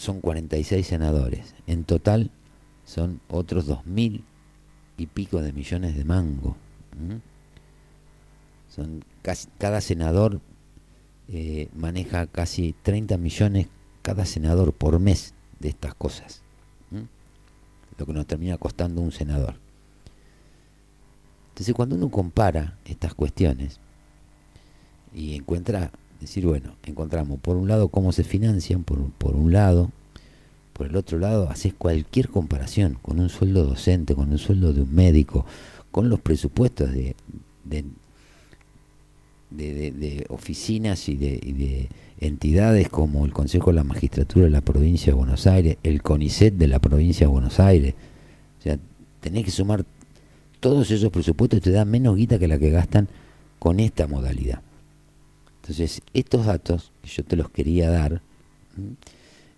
son 46 senadores. En total son otros dos mil y pico de millones de mango. Son casi, cada senador eh, maneja casi 30 millones cada senador por mes de estas cosas. Lo que nos termina costando un senador. Entonces cuando uno compara estas cuestiones y encuentra, decir, bueno, encontramos por un lado cómo se financian, por, por un lado, por el otro lado haces cualquier comparación con un sueldo docente, con un sueldo de un médico, con los presupuestos de, de, de, oficinas y, de, entidades como el Consejo de la Magistratura de la Provincia de Buenos Aires, el CONICET de la Provincia de Buenos Aires. O sea, tenés que sumar todos esos presupuestos y te da menos guita que la que gastan con esta modalidad. Entonces, estos datos que yo te los quería dar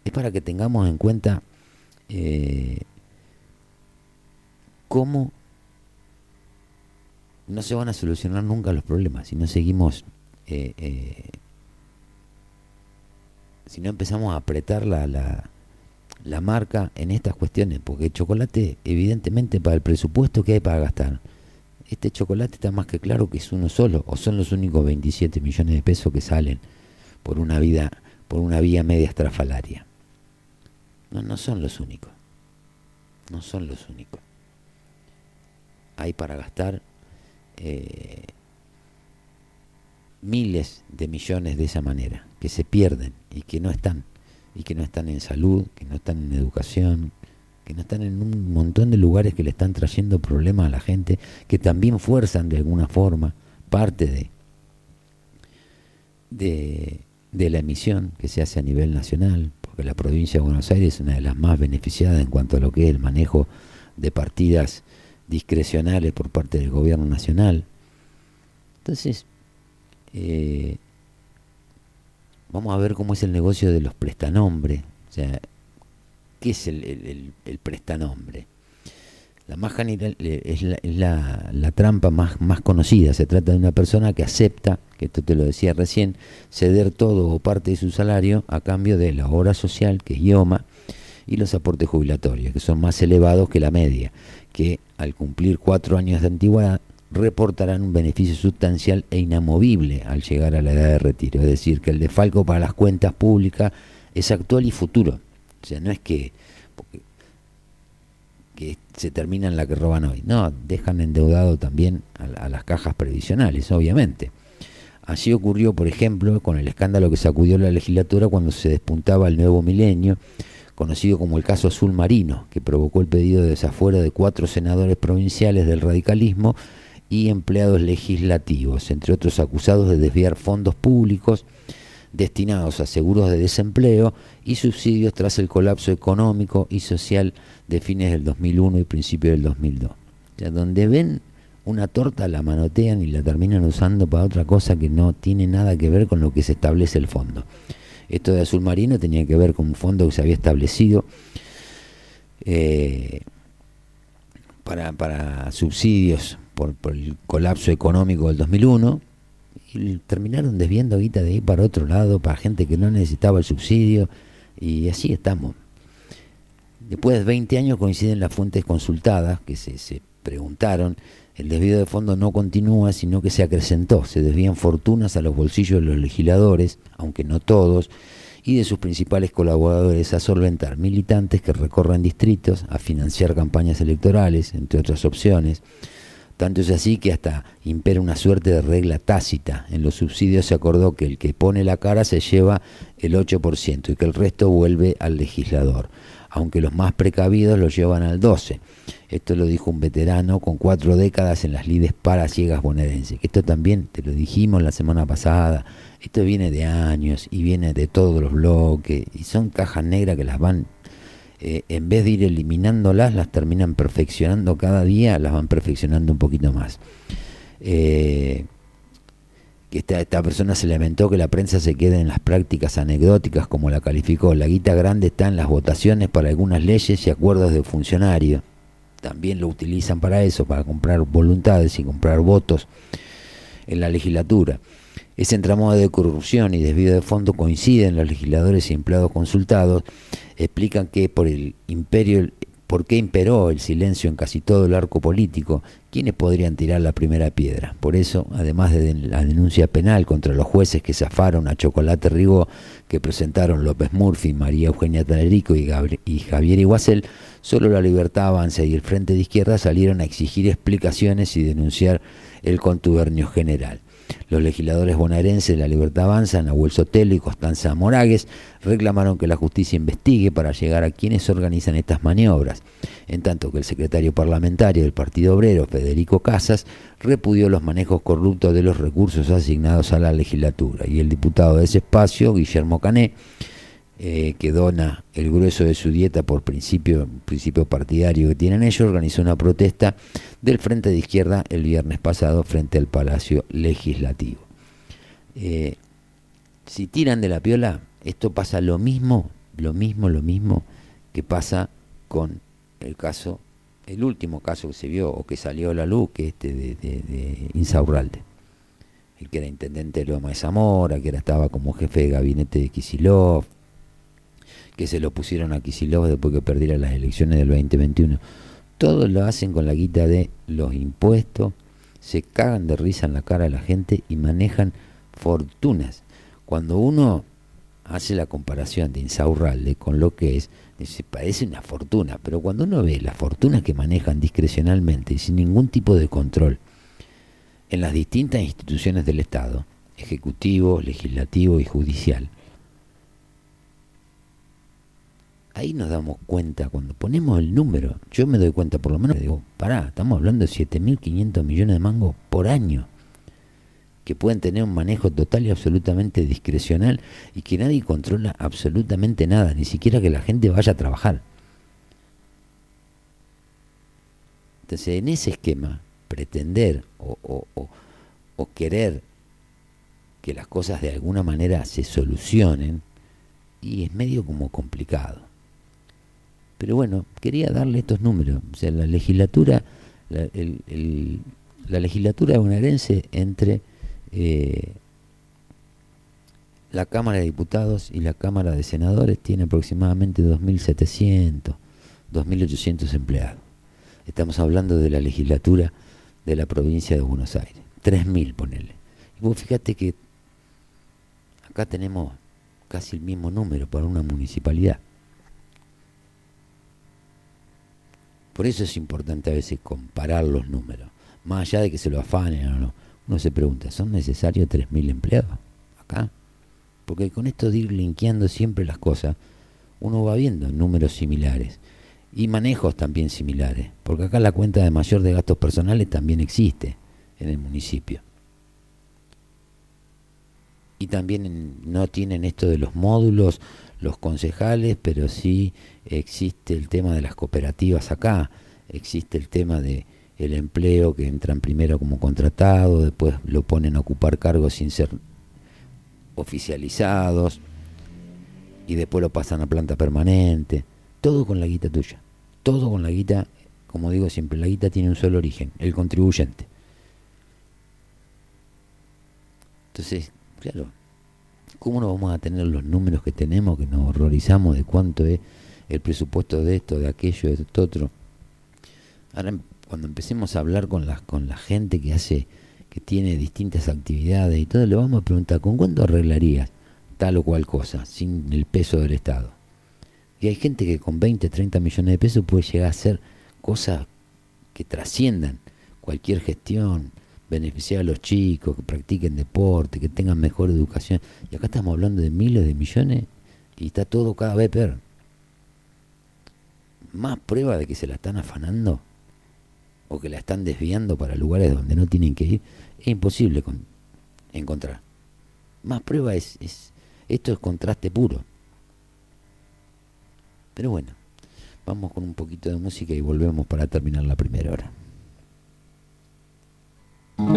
es para que tengamos en cuenta eh, cómo no se van a solucionar nunca los problemas si no seguimos, eh, eh, si no empezamos a apretar la, la, la, marca en estas cuestiones, porque el chocolate, evidentemente, para el presupuesto que hay para gastar, este chocolate está más que claro que es uno solo, o son los únicos 27 millones de pesos que salen por una vida, por una vía media estrafalaria. No, no son los únicos. No son los únicos. Hay para gastar eh, miles de millones de esa manera, que se pierden y que no están, y que no están en salud, que no están en educación, que no están en un montón de lugares que le están trayendo problemas a la gente, que también fuerzan de alguna forma parte de, de, la emisión que se hace a nivel nacional, porque la provincia de Buenos Aires es una de las más beneficiadas en cuanto a lo que es el manejo de partidas discrecionales por parte del gobierno nacional. Entonces, eh, vamos a ver cómo es el negocio de los prestanombres. ¿Qué es el, el, prestanombre? La más general eh, es, la, la, trampa más, más conocida. Se trata de una persona que acepta, que esto te lo decía recién, ceder todo o parte de su salario a cambio de la obra social, que es IOMA, y los aportes jubilatorios, que son más elevados que la media, que al cumplir cuatro años de antigüedad reportarán un beneficio sustancial e inamovible al llegar a la edad de retiro. Es decir, que el defalco para las cuentas públicas es actual y futuro. O sea, no es que, que se terminan la que roban hoy. No, dejan endeudado también a, las cajas previsionales, obviamente. Así ocurrió, por ejemplo, con el escándalo que sacudió la legislatura cuando se despuntaba el nuevo milenio conocido como el caso Azul Marino, que provocó el pedido de desafuero de cuatro senadores provinciales del radicalismo y empleados legislativos, entre otros acusados de desviar fondos públicos destinados a seguros de desempleo y subsidios tras el colapso económico y social de fines del 2001 y principios del 2002. O sea, donde ven una torta la manotean y la terminan usando para otra cosa que no tiene nada que ver con lo que se establece el fondo. Esto de azul marino tenía que ver con un fondo que se había establecido eh, para, subsidios por, el colapso económico del 2001 y terminaron desviando guita de ahí para otro lado, para gente que no necesitaba el subsidio y así estamos. Después de 20 años coinciden las fuentes consultadas que se, se preguntaron el desvío de fondo no continúa, sino que se acrecentó. Se desvían fortunas a los bolsillos de los legisladores, aunque no todos, y de sus principales colaboradores a solventar militantes que recorren distritos, a financiar campañas electorales, entre otras opciones. Tanto es así que hasta impera una suerte de regla tácita. En los subsidios se acordó que el que pone la cara se lleva el 8% y que el resto vuelve al legislador, aunque los más precavidos lo llevan al 12%. Esto lo dijo un veterano con cuatro décadas en las lides para ciegas bonaerenses. Esto también te lo dijimos la semana pasada. Esto viene de años y viene de todos los bloques. Y son cajas negras que las van, eh, en vez de ir eliminándolas, las terminan perfeccionando cada día, las van perfeccionando un poquito más. Eh, esta, esta persona se lamentó que la prensa se quede en las prácticas anecdóticas como la calificó. La guita grande está en las votaciones para algunas leyes y acuerdos de funcionarios también lo utilizan para eso, para comprar voluntades y comprar votos en la legislatura. Ese entramado de corrupción y desvío de fondo coinciden los legisladores y empleados consultados, explican que por el imperio por qué imperó el silencio en casi todo el arco político, quiénes podrían tirar la primera piedra. Por eso, además de la denuncia penal contra los jueces que zafaron a Chocolate Rigo, que presentaron López Murphy, María Eugenia Talerico y, y Javier Iguacel, solo la Libertad Avanza y el Frente de Izquierda salieron a exigir explicaciones y denunciar el contubernio general. Los legisladores bonaerenses de la Libertad Avanza, Nahuel Sotelo y Constanza Moragues, reclamaron que la justicia investigue para llegar a quienes organizan estas maniobras, en tanto que el secretario parlamentario del Partido Obrero, Federico Casas, repudió los manejos corruptos de los recursos asignados a la legislatura, y el diputado de ese espacio, Guillermo Cané, eh, que dona el grueso de su dieta por principio, principio partidario que tienen ellos, organizó una protesta del Frente de Izquierda el viernes pasado frente al Palacio Legislativo. Eh, si tiran de la piola, esto pasa lo mismo, lo mismo, lo mismo que pasa con el caso, el último caso que se vio o que salió a la luz, que este de, de, Insaurralde, el que era intendente de Loma de Zamora, que era, estaba como jefe de gabinete de Kisilov, que se lo pusieron a Kisilov después que perdiera las elecciones del 2021. Todos lo hacen con la guita de los impuestos, se cagan de risa en la cara a la gente y manejan fortunas. Cuando uno hace la comparación de Insaurralde con lo que es, se parece una fortuna, pero cuando uno ve las fortunas que manejan discrecionalmente y sin ningún tipo de control en las distintas instituciones del Estado, ejecutivo, legislativo y judicial, ahí nos damos cuenta, cuando ponemos el número, yo me doy cuenta por lo menos, digo, pará, estamos hablando de 7.500 millones de mangos por año, que pueden tener un manejo total y absolutamente discrecional y que nadie controla absolutamente nada, ni siquiera que la gente vaya a trabajar. Entonces, en ese esquema, pretender o, querer que las cosas de alguna manera se solucionen, y es medio como complicado. Pero bueno, quería darle estos números. O sea, la legislatura, la, legislatura bonaerense entre eh, la Cámara de Diputados y la Cámara de Senadores tiene aproximadamente 2.700, 2.800 empleados. Estamos hablando de la legislatura de la provincia de Buenos Aires. 3.000, ponele. Y vos fíjate que acá tenemos casi el mismo número para una municipalidad. Por eso es importante a veces comparar los números, más allá de que se lo afanen o no. Uno se pregunta, ¿son necesarios 3.000 empleados acá? Porque con esto de ir linkeando siempre las cosas, uno va viendo números similares y manejos también similares, porque acá la cuenta de mayor de gastos personales también existe en el municipio. Y también no tienen esto de los módulos, los concejales, pero sí existe el tema de las cooperativas acá, existe el tema de el empleo que entran primero como contratado, después lo ponen a ocupar cargos sin ser oficializados y después lo pasan a planta permanente, todo con la guita tuya, todo con la guita, como digo siempre, la guita tiene un solo origen, el contribuyente. Entonces, claro, ¿Cómo no vamos a tener los números que tenemos, que nos horrorizamos de cuánto es el presupuesto de esto, de aquello, de esto otro? Ahora, cuando empecemos a hablar con la, con la gente que hace, que tiene distintas actividades y todo, le vamos a preguntar, ¿con cuánto arreglarías tal o cual cosa, sin el peso del Estado? Y hay gente que con 20, 30 millones de pesos puede llegar a hacer cosas que trasciendan cualquier gestión, beneficiar a los chicos, que practiquen deporte, que tengan mejor educación. Y acá estamos hablando de miles de millones y está todo cada vez peor. Más prueba de que se la están afanando o que la están desviando para lugares donde no tienen que ir, es imposible encontrar. Más prueba es, es, esto es contraste puro. Pero bueno, vamos con un poquito de música y volvemos para terminar la primera hora. Fue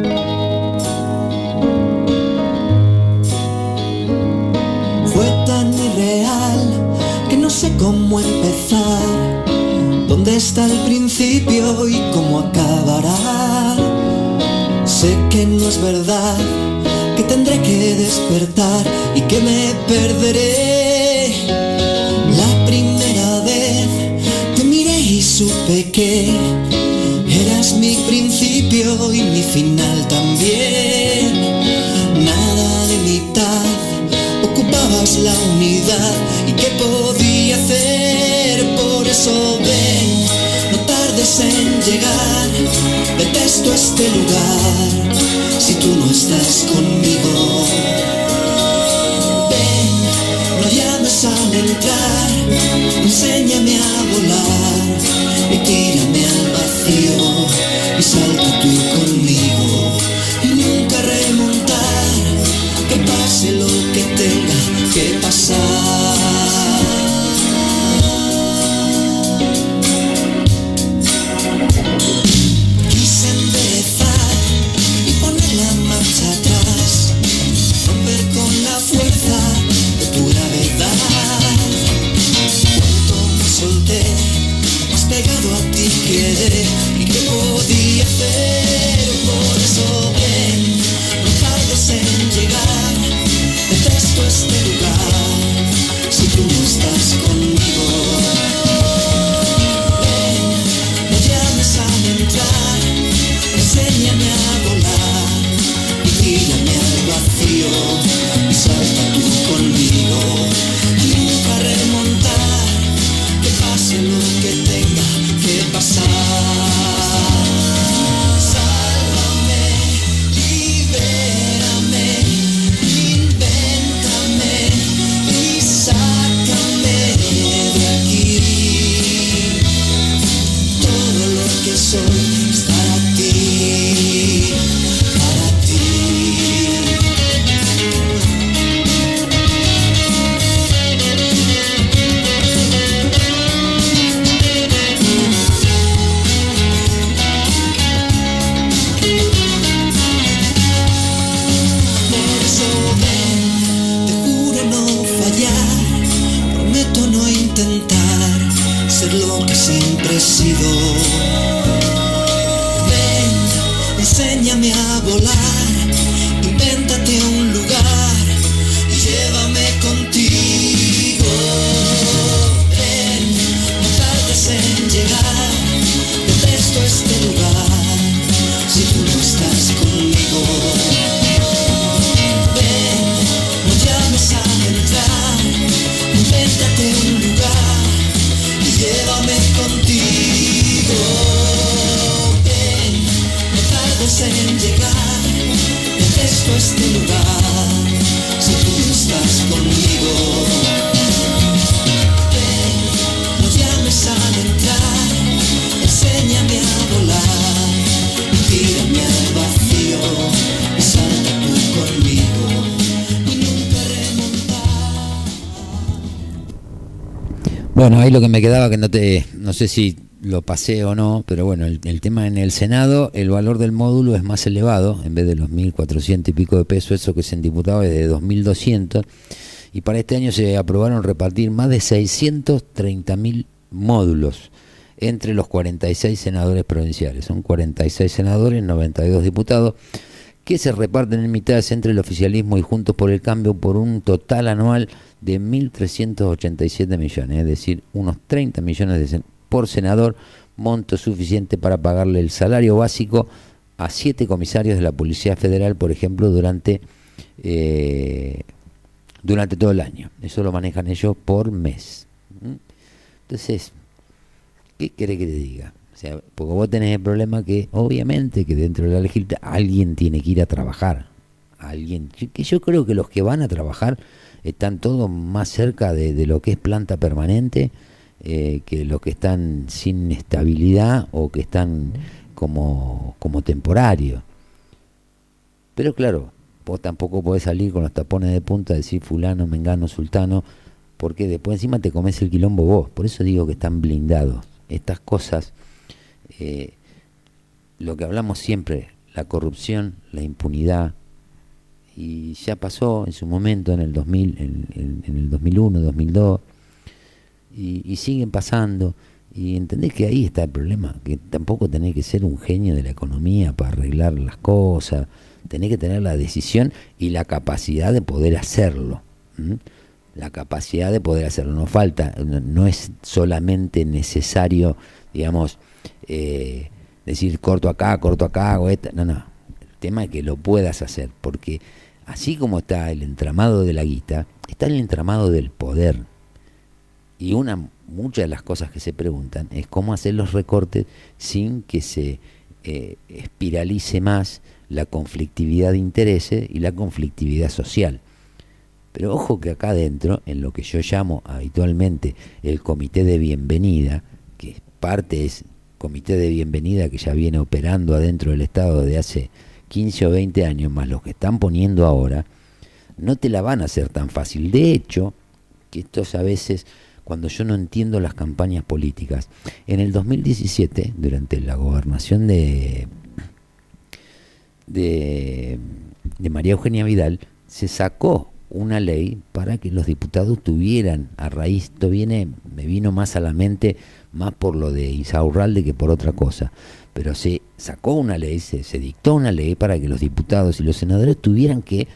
tan irreal que no sé cómo empezar, dónde está el principio y cómo acabará. Sé que no es verdad que tendré que despertar y que me perderé. La primera vez te miré y supe que principio y mi final también. Nada de mitad, ocupabas la unidad y qué podía hacer, por eso ven, no tardes en llegar, detesto este lugar si tú no estás conmigo. Este lugar Bueno, ahí lo que me quedaba que no te, no sé si lo pasé o no, pero bueno, el, tema en el Senado, el valor del módulo es más elevado, en vez de los 1.400 y pico de pesos, eso que se en diputado es de 2.200, y para este año se aprobaron repartir más de 630.000 módulos entre los 46 senadores provinciales. Son 46 senadores, 92 diputados, que se reparten en mitades entre el oficialismo y Juntos por el Cambio por un total anual de 1.387 millones, es decir, unos 30 millones por senador, monto suficiente para pagarle el salario básico a siete comisarios de la Policía Federal, por ejemplo, durante, eh, durante todo el año. Eso lo manejan ellos por mes. ¿Mm? Entonces, ¿qué querés que te diga? Porque vos tenés el problema que, obviamente, que dentro de la legislatura alguien tiene que ir a trabajar. Alguien, que yo creo que los que van a trabajar están todos más cerca de, lo que es planta permanente eh, que los que están sin estabilidad o que están como, como temporario. Pero claro, vos tampoco podés salir con los tapones de punta decir fulano, mengano, sultano, porque después encima te comes el quilombo vos. Por eso digo que están blindados. Estas cosas, eh, lo que hablamos siempre, la corrupción, la impunidad, y ya pasó en su momento en el 2000, en, en- el 2001, 2002, y, y siguen pasando. Y entendés que ahí está el problema, que tampoco tenés que ser un genio de la economía para arreglar las cosas. tenés que tener la decisión y la capacidad de poder hacerlo. La capacidad de poder hacerlo. No falta, no, es solamente necesario, digamos, eh, decir corto acá, corto acá, hago esta. No, no. El tema es que lo puedas hacer, porque así como está el entramado de la guita, está el entramado del poder. Y una muchas de las cosas que se preguntan es cómo hacer los recortes sin que se eh, espiralice más la conflictividad de intereses y la conflictividad social. Pero ojo que acá adentro, en lo que yo llamo habitualmente el comité de bienvenida, que parte es comité de bienvenida que ya viene operando adentro del Estado de hace 15 o 20 años, más los que están poniendo ahora, no te la van a hacer tan fácil. De hecho, que estos a veces cuando yo no entiendo las campañas políticas. En el 2017, durante la gobernación de, de, María Eugenia Vidal, se sacó una ley para que los diputados tuvieran, a raíz, esto viene, me vino más a la mente más por lo de Isaurralde que por otra cosa, pero se sacó una ley, se, dictó una ley para que los diputados y los senadores tuvieran que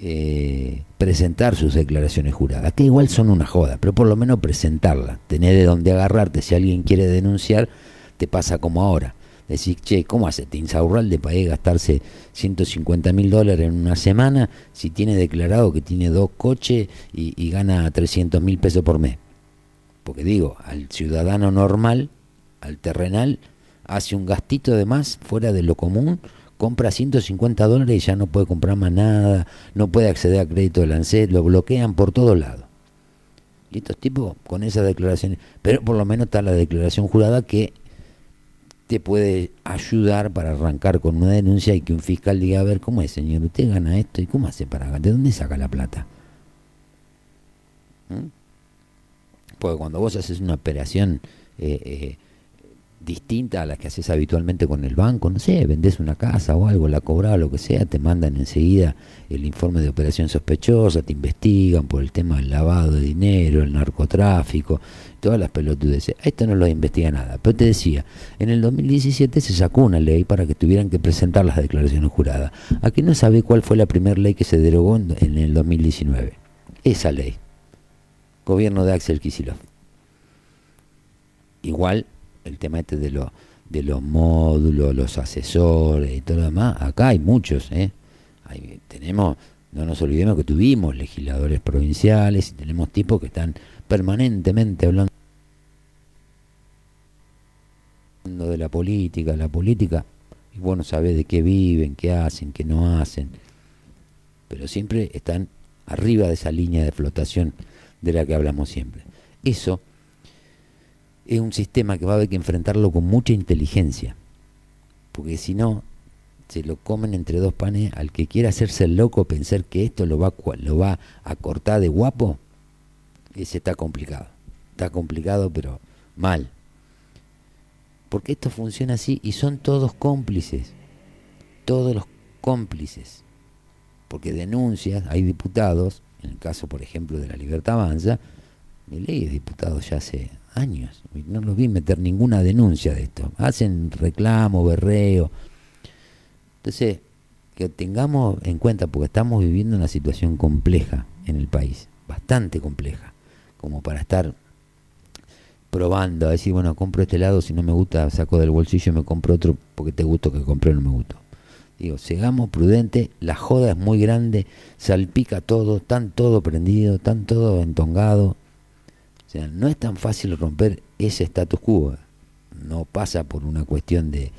eh, presentar sus declaraciones juradas, que igual son una joda, pero por lo menos presentarla, tener de dónde agarrarte, si alguien quiere denunciar, te pasa como ahora. Decís, che, ¿cómo hace de país gastarse 150 mil dólares en una semana si tiene declarado que tiene dos coches y, y gana 300 mil pesos por mes? Porque digo, al ciudadano normal, al terrenal, hace un gastito de más fuera de lo común compra 150 dólares y ya no puede comprar más nada, no puede acceder a crédito de ANSET, lo bloquean por todos lados. Y estos tipos con esas declaraciones, pero por lo menos está la declaración jurada que te puede ayudar para arrancar con una denuncia y que un fiscal diga, a ver, ¿cómo es, señor? ¿Usted gana esto? ¿Y cómo hace para ganar? ¿De dónde saca la plata? ¿Mm? Porque cuando vos haces una operación eh, eh, distinta a las que haces habitualmente con el banco, no sé, vendés una casa o algo, la cobrás, lo que sea, te mandan enseguida el informe de operación sospechosa, te investigan por el tema del lavado de dinero, el narcotráfico, todas las pelotudes. Esto no lo investiga nada. Pero te decía, en el 2017 se sacó una ley para que tuvieran que presentar las declaraciones juradas. Aquí no sabe cuál fue la primera ley que se derogó en el 2019. Esa ley. Gobierno de Axel Kicillof. Igual el tema este de, lo, de los módulos, los asesores y todo lo demás, acá hay muchos, ¿eh? tenemos, no nos olvidemos que tuvimos legisladores provinciales y tenemos tipos que están permanentemente hablando de la política, la política, y bueno, sabes de qué viven, qué hacen, qué no hacen, pero siempre están arriba de esa línea de flotación de la que hablamos siempre. Eso es un sistema que va a haber que enfrentarlo con mucha inteligencia, porque si no, se lo comen entre dos panes al que quiera hacerse el loco, pensar que esto lo va, lo va a cortar de guapo, ese está complicado. Está complicado, pero mal. Porque esto funciona así y son todos cómplices. Todos los cómplices. Porque denuncias, hay diputados, en el caso, por ejemplo, de la Libertad Avanza, de ley es diputado ya hace años. No los vi meter ninguna denuncia de esto. Hacen reclamo, berreo. Entonces, que tengamos en cuenta, porque estamos viviendo una situación compleja en el país, bastante compleja, como para estar probando, a decir, bueno, compro este lado, si no me gusta, saco del bolsillo y me compro otro, porque te gusto que compré, no me gustó. Digo, sigamos prudentes, la joda es muy grande, salpica todo, están todo prendido, están todo entongado, o sea, no es tan fácil romper ese status quo. No pasa por una cuestión de,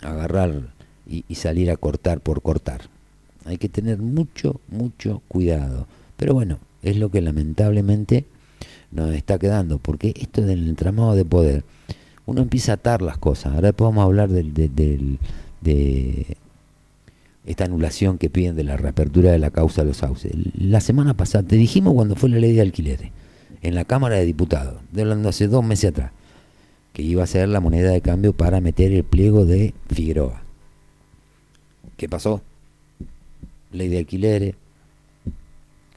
agarrar y, salir a cortar por cortar. Hay que tener mucho, mucho cuidado. Pero bueno, es lo que lamentablemente nos está quedando, porque esto del entramado de poder, uno empieza a atar las cosas. Ahora podemos hablar del, de esta anulación que piden de la reapertura de la causa de los sauces. La semana pasada, te dijimos cuando fue la ley de alquileres, en la Cámara de Diputados, de hablando hace dos meses atrás, que iba a ser la moneda de cambio para meter el pliego de Figueroa. ¿Qué pasó? Ley de alquileres,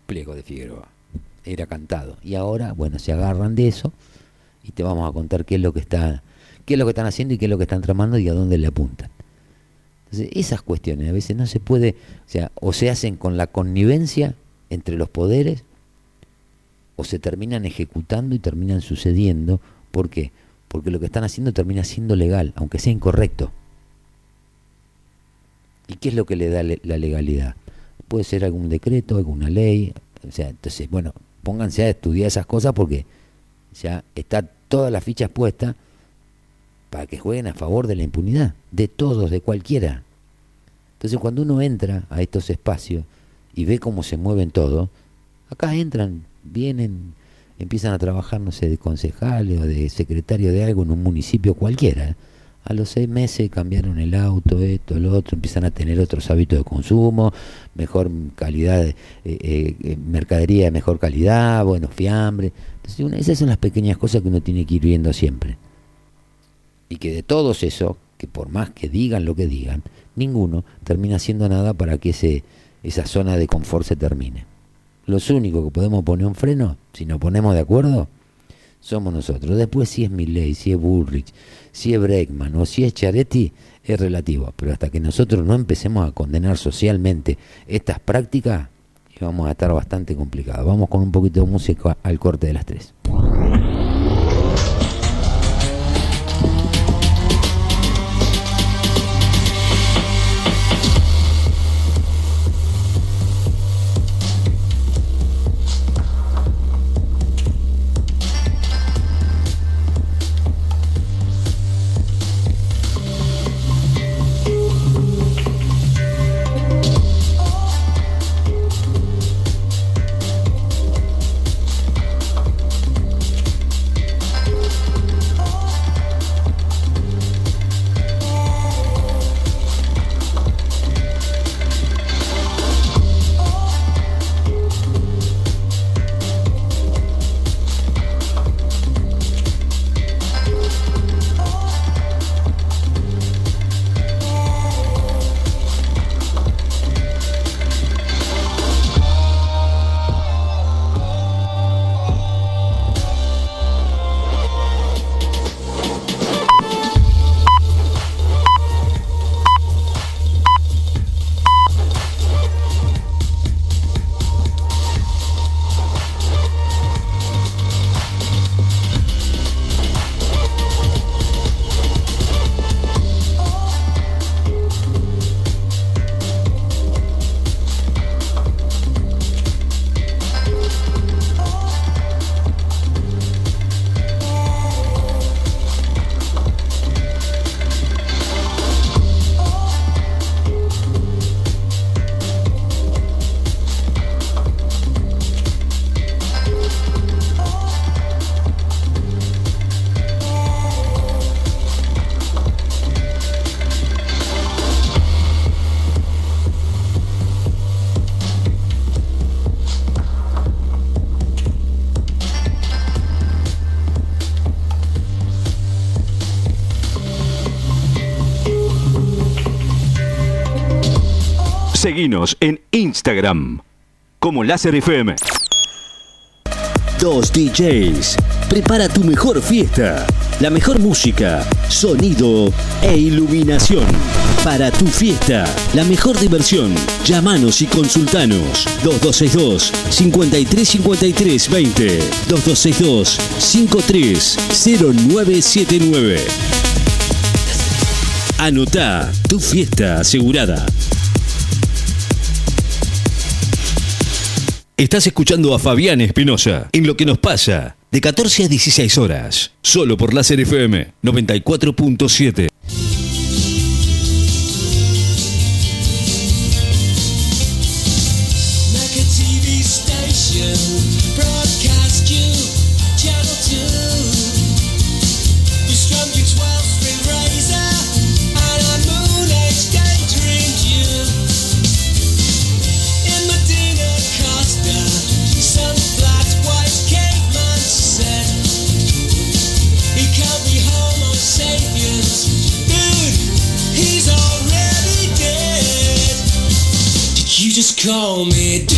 pliego de Figueroa. Era cantado. Y ahora, bueno, se agarran de eso y te vamos a contar qué es lo que está, qué es lo que están haciendo y qué es lo que están tramando y a dónde le apuntan Esas cuestiones a veces no se puede, o sea, o se hacen con la connivencia entre los poderes, o se terminan ejecutando y terminan sucediendo. ¿Por qué? Porque lo que están haciendo termina siendo legal, aunque sea incorrecto. ¿Y qué es lo que le da la legalidad? Puede ser algún decreto, alguna ley. O sea, entonces, bueno, pónganse a estudiar esas cosas porque ya está todas las fichas puestas para que jueguen a favor de la impunidad, de todos, de cualquiera. Entonces cuando uno entra a estos espacios y ve cómo se mueven todo, acá entran, vienen, empiezan a trabajar, no sé, de concejales o de secretario de algo en un municipio cualquiera. A los seis meses cambiaron el auto, esto, lo otro, empiezan a tener otros hábitos de consumo, mejor calidad, eh, eh, eh, mercadería de mejor calidad, bueno, fiambre. Entonces, esas son las pequeñas cosas que uno tiene que ir viendo siempre. Y que de todos eso, que por más que digan lo que digan, ninguno termina haciendo nada para que ese, esa zona de confort se termine. Los únicos que podemos poner un freno, si nos ponemos de acuerdo, somos nosotros. Después si es Milley, si es Bullrich, si es Breckman o si es Charetti, es relativo. Pero hasta que nosotros no empecemos a condenar socialmente estas prácticas, vamos a estar bastante complicados. Vamos con un poquito de música al corte de las tres. Seguinos en Instagram como Láser FM. Dos DJs. Prepara tu mejor fiesta. La mejor música, sonido e iluminación. Para tu fiesta, la mejor diversión. Llámanos y consultanos. 2262 5353 20 2262 530979. Anota tu fiesta asegurada. Estás escuchando a Fabián Espinosa en Lo que nos pasa, de 14 a 16 horas, solo por Láser FM 94.7. call me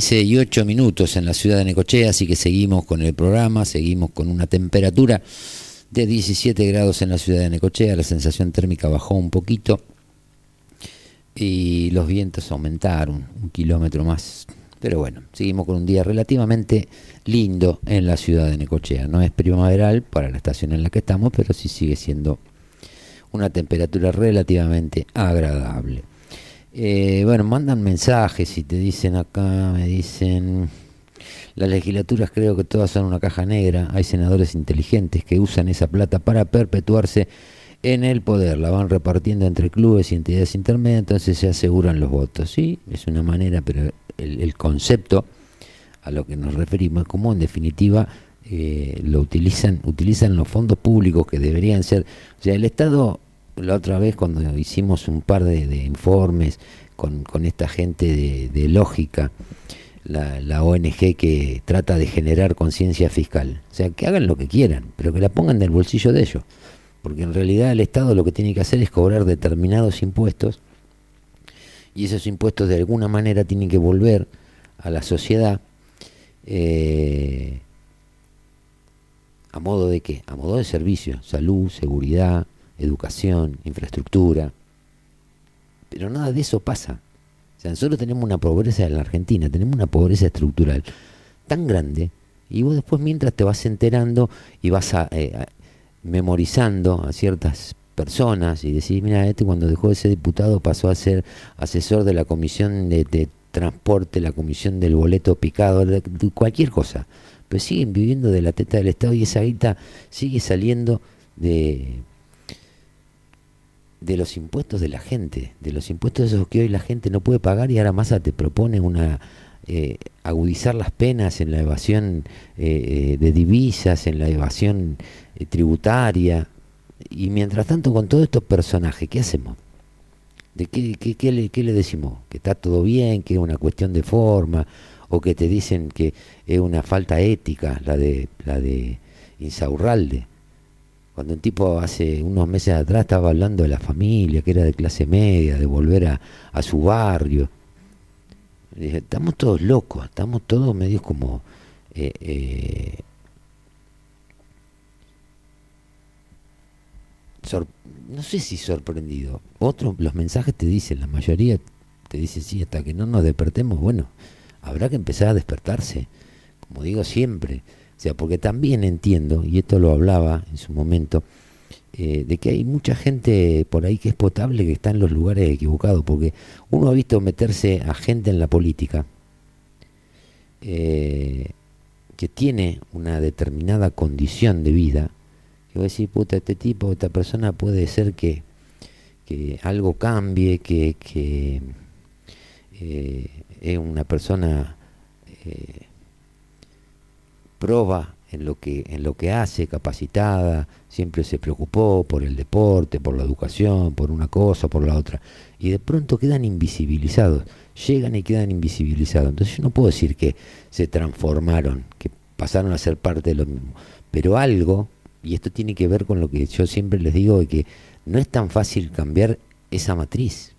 15 y 8 minutos en la ciudad de Necochea, así que seguimos con el programa, seguimos con una temperatura de 17 grados en la ciudad de Necochea, la sensación térmica bajó un poquito y los vientos aumentaron un kilómetro más. Pero bueno, seguimos con un día relativamente lindo en la ciudad de Necochea. No es primaveral para la estación en la que estamos, pero sí sigue siendo una temperatura relativamente agradable. Eh, bueno, mandan mensajes y te dicen acá, me dicen, las legislaturas creo que todas son una caja negra, hay senadores inteligentes que usan esa plata para perpetuarse en el poder, la van repartiendo entre clubes y entidades intermedias, entonces se aseguran los votos. Sí, es una manera, pero el, el concepto a lo que nos referimos es como en definitiva eh, lo utilizan, utilizan los fondos públicos que deberían ser, o sea, el Estado la otra vez cuando hicimos un par de, informes con, con, esta gente de, lógica, la, la, ONG que trata de generar conciencia fiscal. O sea, que hagan lo que quieran, pero que la pongan del bolsillo de ellos. Porque en realidad el Estado lo que tiene que hacer es cobrar determinados impuestos y esos impuestos de alguna manera tienen que volver a la sociedad eh, a modo de qué? A modo de servicio, salud, seguridad, educación, infraestructura. Pero nada de eso pasa. O sea, nosotros tenemos una pobreza en la Argentina, tenemos una pobreza estructural tan grande, y vos después mientras te vas enterando y vas a, eh, memorizando a ciertas personas y decís, mira, este cuando dejó de ser diputado pasó a ser asesor de la comisión de, transporte, la comisión del boleto picado, cualquier cosa. Pero siguen viviendo de la teta del Estado y esa guita sigue saliendo de, de los impuestos de la gente, de los impuestos esos que hoy la gente no puede pagar y ahora Massa te propone una eh, agudizar las penas en la evasión eh, eh, de divisas, en la evasión tributaria. Y mientras tanto, con todos estos personajes, ¿qué hacemos? ¿De qué, qué, le, qué le decimos? ¿Que está todo bien? ¿Que es una cuestión de forma? ¿O que te dicen que es una falta ética la de, la de Insaurralde? Cuando un tipo hace unos meses atrás estaba hablando de la familia, que era de clase media, de volver a, su barrio. dije, estamos todos locos, estamos todos medios como eh, eh, no sé si sorprendido. Otros, los mensajes te dicen, la mayoría te dicen, sí, hasta que no nos despertemos, bueno, habrá que empezar a despertarse, como digo siempre. Sea, porque también entiendo, y esto lo hablaba en su momento, eh, de que hay mucha gente por ahí que es potable que está en los lugares equivocados, porque uno ha visto meterse a gente en la política eh, que tiene una determinada condición de vida, que voy a decir, puta, este tipo, esta persona puede ser que, que algo cambie, que, que eh, es una persona proba en lo que en lo que hace, capacitada, siempre se preocupó por el deporte, por la educación, por una cosa, por la otra, y de pronto quedan invisibilizados, llegan y quedan invisibilizados. Entonces yo no puedo decir que se transformaron, que pasaron a ser parte de lo mismo, pero algo y esto tiene que ver con lo que yo siempre les digo, de que no es tan fácil cambiar esa matriz.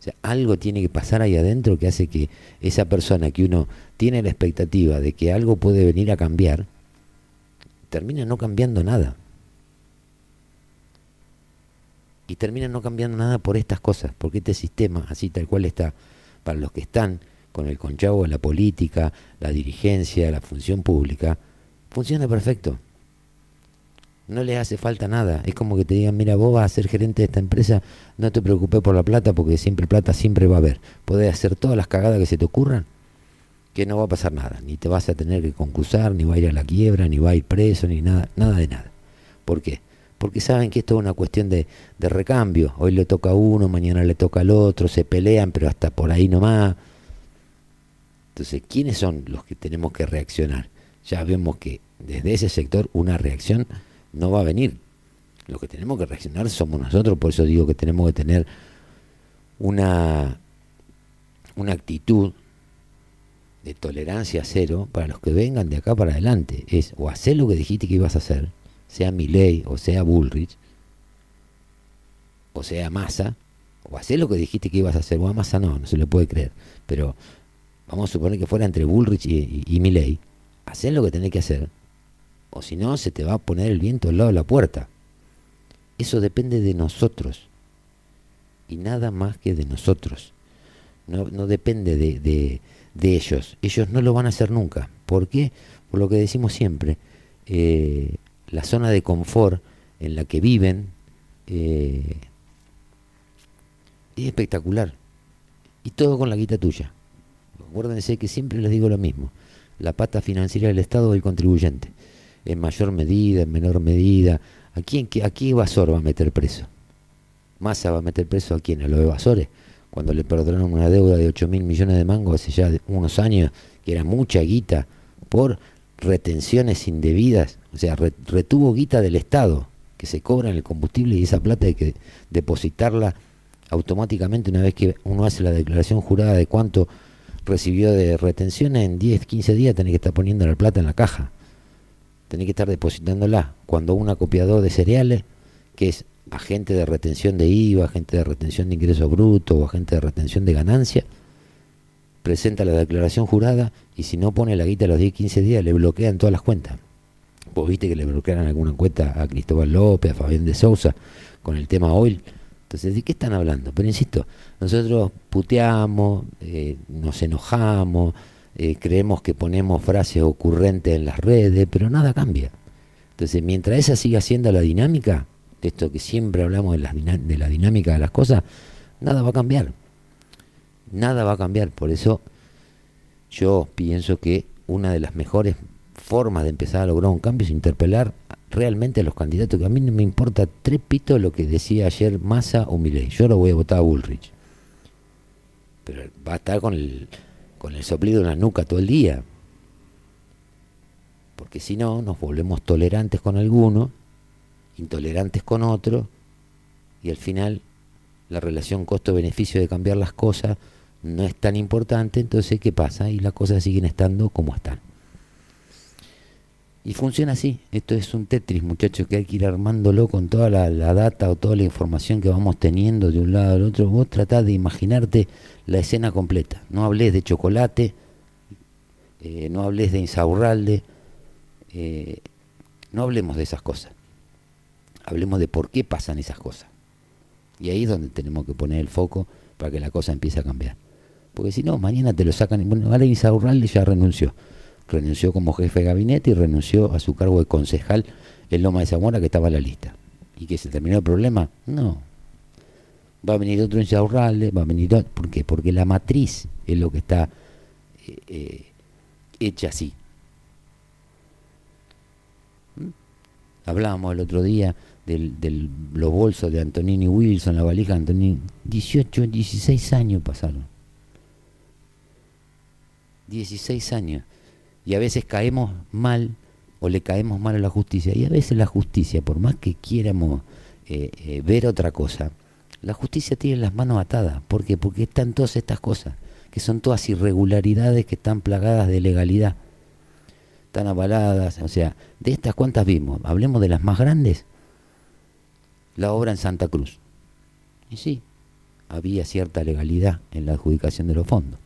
O sea, algo tiene que pasar ahí adentro que hace que esa persona que uno tiene la expectativa de que algo puede venir a cambiar, termina no cambiando nada. Y termina no cambiando nada por estas cosas, porque este sistema, así tal cual está, para los que están con el conchavo en la política, la dirigencia, la función pública, funciona perfecto no les hace falta nada. Es como que te digan, mira, vos vas a ser gerente de esta empresa, no te preocupes por la plata porque siempre plata siempre va a haber. Podés hacer todas las cagadas que se te ocurran, que no va a pasar nada. Ni te vas a tener que concursar, ni va a ir a la quiebra, ni va a ir preso, ni nada, nada de nada. ¿Por qué? Porque saben que esto es una cuestión de, de recambio. Hoy le toca a uno, mañana le toca al otro, se pelean, pero hasta por ahí nomás. Entonces, ¿quiénes son los que tenemos que reaccionar? Ya vemos que desde ese sector una reacción no va a venir. Lo que tenemos que reaccionar somos nosotros, por eso digo que tenemos que tener una, una actitud de tolerancia cero para los que vengan de acá para adelante. Es o hacer lo que dijiste que ibas a hacer, sea ley o sea Bullrich, o sea Massa, o hacer lo que dijiste que ibas a hacer. O a Massa no, no se le puede creer. Pero vamos a suponer que fuera entre Bullrich y, y, y lo que tenés que hacer o si no, se te va a poner el viento al lado de la puerta. Eso depende de nosotros. Y nada más que de nosotros. No, no depende de, de, ellos. Ellos no lo van a hacer nunca. ¿Por qué? Por lo que decimos siempre. Eh, la zona de confort en la que viven eh, es espectacular. Y todo con la guita tuya. Acuérdense que siempre les digo lo mismo. La pata financiera del Estado el contribuyente en mayor medida, en menor medida. ¿A quién, a qué evasor va a meter preso? Massa va a meter preso a quién? A los evasores. Cuando le perdonaron una deuda de 8 mil millones de mangos hace ya unos años, que era mucha guita, por retenciones indebidas, o sea, retuvo guita del Estado que se cobra en el combustible y esa plata hay que depositarla automáticamente una vez que uno hace la declaración jurada de cuánto recibió de retención, en 10, 15 días tenés que estar poniendo la plata en la caja. Tenés que estar depositándola. Cuando un acopiador de cereales, que es agente de retención de IVA, agente de retención de ingreso bruto o agente de retención de ganancia, presenta la declaración jurada y si no pone la guita a los 10, 15 días, le bloquean todas las cuentas. Vos viste que le bloquearon alguna cuenta a Cristóbal López, a Fabián de Sousa, con el tema oil. Entonces, ¿de qué están hablando? Pero insisto, nosotros puteamos, eh, nos enojamos, eh, creemos que ponemos frases ocurrentes en las redes, pero nada cambia. Entonces, mientras esa siga siendo la dinámica, de esto que siempre hablamos de la, dinámica de las cosas, nada va a cambiar. Nada va a cambiar. Por eso yo pienso que una de las mejores formas de empezar a lograr un cambio es interpelar realmente a los candidatos, que a mí no me importa tres lo que decía ayer Massa o Milei. Yo lo voy a votar a Bullrich. Pero va a estar con el, con el soplido en la nuca todo el día. Porque si no, nos volvemos tolerantes con algunos, intolerantes con otros, y al final la relación costo-beneficio de cambiar las cosas no es tan importante, entonces ¿qué pasa? Y las cosas siguen estando como están. Y funciona así. Esto es un Tetris, muchachos, que hay que ir armándolo con toda la, data o toda la información que vamos teniendo de un lado al otro. Vos tratás de imaginarte la escena completa. No hables de chocolate, eh, no hables de insaurralde, eh, no hablemos de esas cosas. Hablemos de por qué pasan esas cosas. Y ahí es donde tenemos que poner el foco para que la cosa empiece a cambiar. Porque si no, mañana te lo sacan. Bueno, vale, Insaurralde ya renunció renunció como jefe de gabinete y renunció a su cargo de concejal en Loma de Zamora que estaba en la lista. ¿Y que se terminó el problema? No. Va a venir otro en Chaurralde, va a venir otro. ¿Por qué? Porque la matriz es lo que está eh, eh, hecha así. ¿Mm? Hablábamos el otro día de los bolsos de Antonini Wilson, la valija de Antonini. 18, 16 años pasaron. 16 años y a veces caemos mal o le caemos mal a la justicia. Y a veces la justicia, por más que quieramos eh, eh, ver otra cosa, la justicia tiene las manos atadas. ¿Por qué? Porque están todas estas cosas, que son todas irregularidades que están plagadas de legalidad, están avaladas. O sea, de estas cuantas vimos, hablemos de las más grandes, la obra en Santa Cruz. Y sí, había cierta legalidad en la adjudicación de los fondos.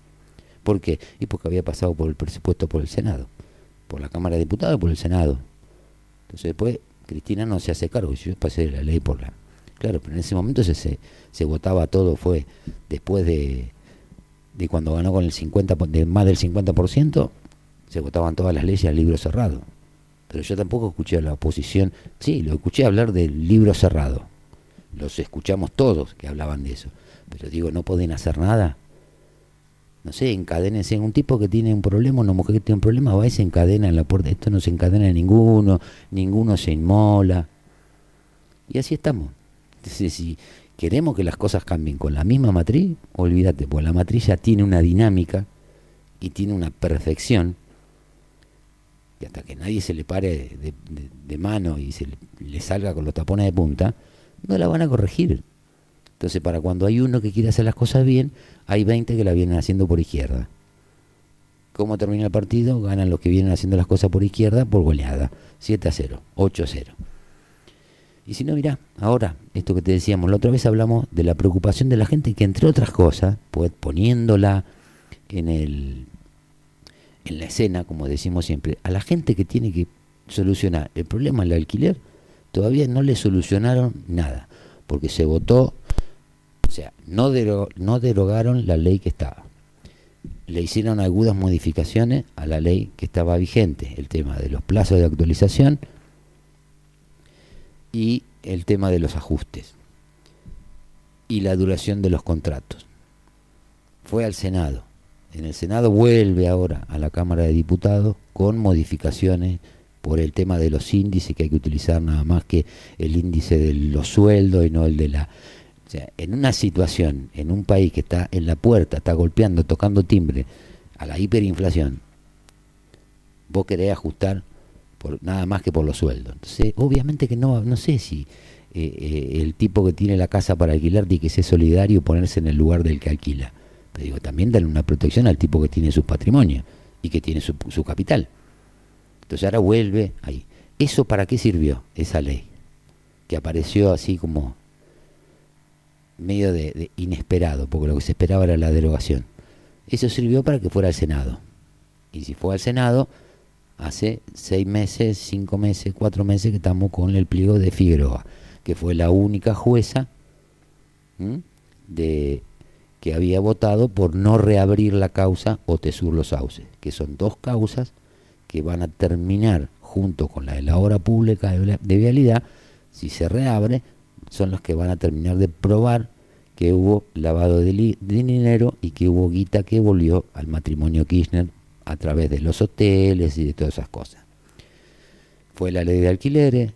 ¿Por qué? Y porque había pasado por el presupuesto por el Senado, por la Cámara de Diputados por el Senado. Entonces después Cristina no se hace cargo, yo pasé la ley por la... Claro, pero en ese momento se, se, votaba todo, fue después de, de cuando ganó con el 50, de más del 50%, se votaban todas las leyes al libro cerrado. Pero yo tampoco escuché a la oposición, sí, lo escuché hablar del libro cerrado. Los escuchamos todos que hablaban de eso. Pero digo, no pueden hacer nada no sé, encadénense. Un tipo que tiene un problema, una mujer que tiene un problema, va y se encadena en la puerta. Esto no se encadena en ninguno, ninguno se inmola. Y así estamos. Entonces, si queremos que las cosas cambien con la misma matriz, olvídate, porque la matriz ya tiene una dinámica y tiene una perfección. Y hasta que nadie se le pare de, mano y se le salga con los tapones de punta, no la van a corregir. Entonces, para cuando hay uno que quiere hacer las cosas bien, hay 20 que la vienen haciendo por izquierda. ¿Cómo termina el partido? Ganan los que vienen haciendo las cosas por izquierda por goleada. 7 a 0, 8 a 0. Y si no, mira, ahora, esto que te decíamos, la otra vez hablamos de la preocupación de la gente que, entre otras cosas, pues poniéndola en, el, en la escena, como decimos siempre, a la gente que tiene que solucionar el problema del alquiler, todavía no le solucionaron nada, porque se votó o sea, no, no derogaron la ley que estaba. Le hicieron algunas modificaciones a la ley que estaba vigente, el tema de los plazos de actualización y el tema de los ajustes y la duración de los contratos. Fue al Senado. En el Senado vuelve ahora a la Cámara de Diputados con modificaciones por el tema de los índices que hay que utilizar nada más que el índice de los sueldos y no el de la sea, en una situación, en un país que está en la puerta, está golpeando, tocando timbre a la hiperinflación, vos querés ajustar por, nada más que por los sueldos. Entonces, obviamente que no, no sé si eh, eh, el tipo que tiene la casa para alquilar tiene que ser solidario ponerse en el lugar del que alquila. Pero digo, también dan una protección al tipo que tiene su patrimonio y que tiene su capital. Entonces ahora vuelve ahí. ¿Eso para qué sirvió esa ley? Que apareció así como medio de, inesperado, porque lo que se esperaba era la derogación. Eso sirvió para que fuera al Senado. Y si fue al Senado, hace seis meses, cinco meses, cuatro meses que estamos con el pliego de Figueroa, que fue la única jueza de que había votado por no reabrir la causa Otesur Los Sauces, que son dos causas que van a terminar junto con la de la obra pública de vialidad, si se reabre, son los que van a terminar de probar que hubo lavado de, dinero y que hubo guita que volvió al matrimonio Kirchner a través de los hoteles y de todas esas cosas. Fue la ley de alquileres,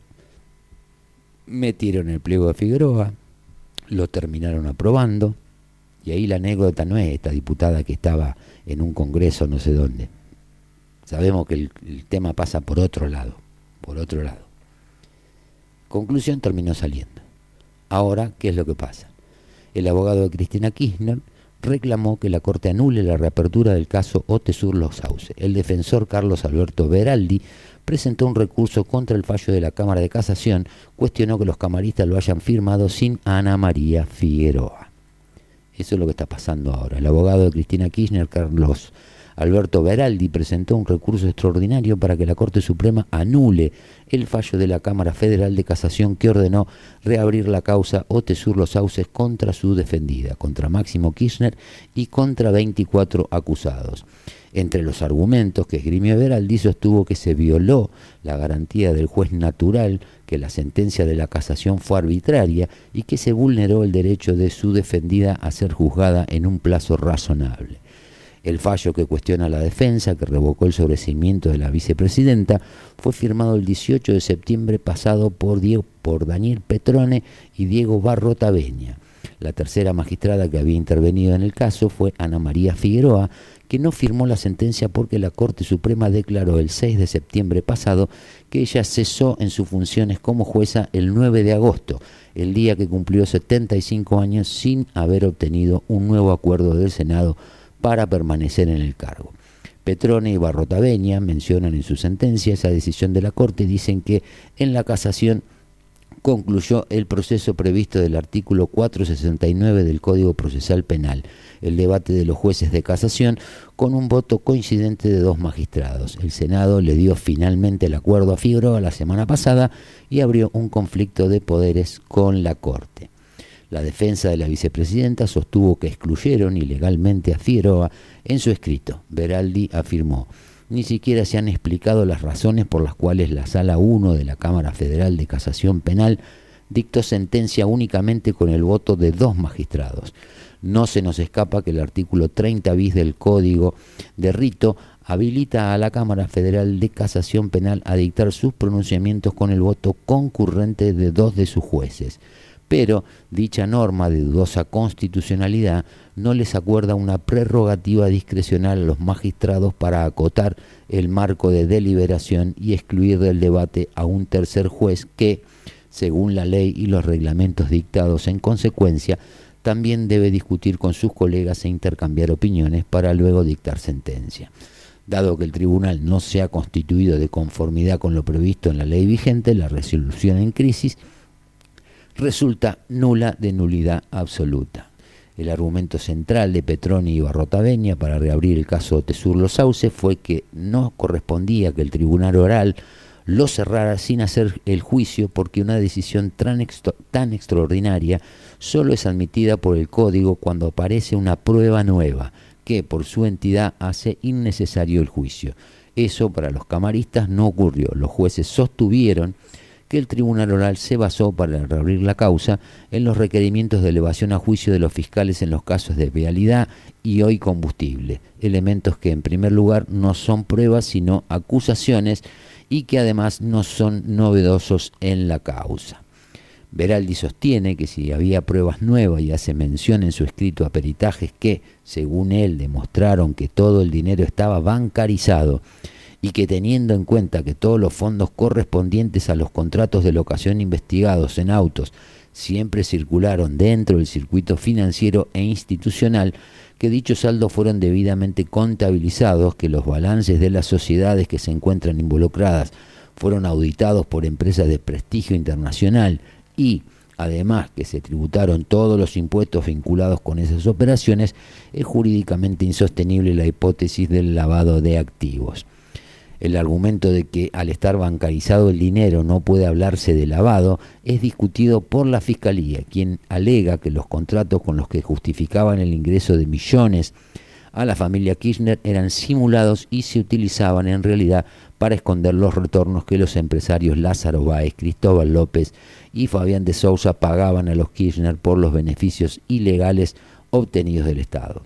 metieron el pliego de Figueroa, lo terminaron aprobando, y ahí la anécdota no es esta diputada que estaba en un congreso no sé dónde. Sabemos que el, tema pasa por otro lado, por otro lado. Conclusión terminó saliendo. Ahora, ¿qué es lo que pasa? El abogado de Cristina Kirchner reclamó que la Corte anule la reapertura del caso Otesur Los Sauce. El defensor Carlos Alberto Beraldi presentó un recurso contra el fallo de la Cámara de Casación, cuestionó que los camaristas lo hayan firmado sin Ana María Figueroa. Eso es lo que está pasando ahora. El abogado de Cristina Kirchner, Carlos Alberto Beraldi presentó un recurso extraordinario para que la Corte Suprema anule el fallo de la Cámara Federal de Casación que ordenó reabrir la causa Otesur Los Sauces contra su defendida, contra Máximo Kirchner y contra 24 acusados. Entre los argumentos que esgrimió Beraldi sostuvo que se violó la garantía del juez natural, que la sentencia de la casación fue arbitraria y que se vulneró el derecho de su defendida a ser juzgada en un plazo razonable. El fallo que cuestiona la defensa, que revocó el sobreseimiento de la vicepresidenta, fue firmado el 18 de septiembre pasado por, Diego, por Daniel Petrone y Diego Barrotaveña. La tercera magistrada que había intervenido en el caso fue Ana María Figueroa, que no firmó la sentencia porque la Corte Suprema declaró el 6 de septiembre pasado que ella cesó en sus funciones como jueza el 9 de agosto, el día que cumplió 75 años sin haber obtenido un nuevo acuerdo del Senado para permanecer en el cargo. Petrone y Barrotaveña mencionan en su sentencia esa decisión de la Corte y dicen que en la casación concluyó el proceso previsto del artículo 469 del Código Procesal Penal, el debate de los jueces de casación, con un voto coincidente de dos magistrados. El Senado le dio finalmente el acuerdo a Figueroa la semana pasada y abrió un conflicto de poderes con la Corte. La defensa de la vicepresidenta sostuvo que excluyeron ilegalmente a Figueroa en su escrito. Beraldi afirmó, ni siquiera se han explicado las razones por las cuales la Sala 1 de la Cámara Federal de Casación Penal dictó sentencia únicamente con el voto de dos magistrados. No se nos escapa que el artículo 30 bis del Código de Rito habilita a la Cámara Federal de Casación Penal a dictar sus pronunciamientos con el voto concurrente de dos de sus jueces pero dicha norma de dudosa constitucionalidad no les acuerda una prerrogativa discrecional a los magistrados para acotar el marco de deliberación y excluir del debate a un tercer juez que, según la ley y los reglamentos dictados en consecuencia, también debe discutir con sus colegas e intercambiar opiniones para luego dictar sentencia. Dado que el tribunal no se ha constituido de conformidad con lo previsto en la ley vigente, la resolución en crisis resulta nula de nulidad absoluta. El argumento central de Petroni y Barrotaveña para reabrir el caso Tesur Los Sauce fue que no correspondía que el tribunal oral lo cerrara sin hacer el juicio porque una decisión tan, tan extraordinaria solo es admitida por el código cuando aparece una prueba nueva que por su entidad hace innecesario el juicio. Eso para los camaristas no ocurrió. Los jueces sostuvieron que el Tribunal Oral se basó para reabrir la causa en los requerimientos de elevación a juicio de los fiscales en los casos de vialidad y hoy combustible, elementos que en primer lugar no son pruebas sino acusaciones y que además no son novedosos en la causa. Veraldi sostiene que si había pruebas nuevas y hace mención en su escrito a peritajes que, según él, demostraron que todo el dinero estaba bancarizado y que teniendo en cuenta que todos los fondos correspondientes a los contratos de locación investigados en autos siempre circularon dentro del circuito financiero e institucional, que dichos saldos fueron debidamente contabilizados, que los balances de las sociedades que se encuentran involucradas fueron auditados por empresas de prestigio internacional y además que se tributaron todos los impuestos vinculados con esas operaciones, es jurídicamente insostenible la hipótesis del lavado de activos el argumento de que al estar bancarizado el dinero no puede hablarse de lavado es discutido por la Fiscalía, quien alega que los contratos con los que justificaban el ingreso de millones a la familia Kirchner eran simulados y se utilizaban en realidad para esconder los retornos que los empresarios Lázaro Báez, Cristóbal López y Fabián de Sousa pagaban a los Kirchner por los beneficios ilegales obtenidos del Estado.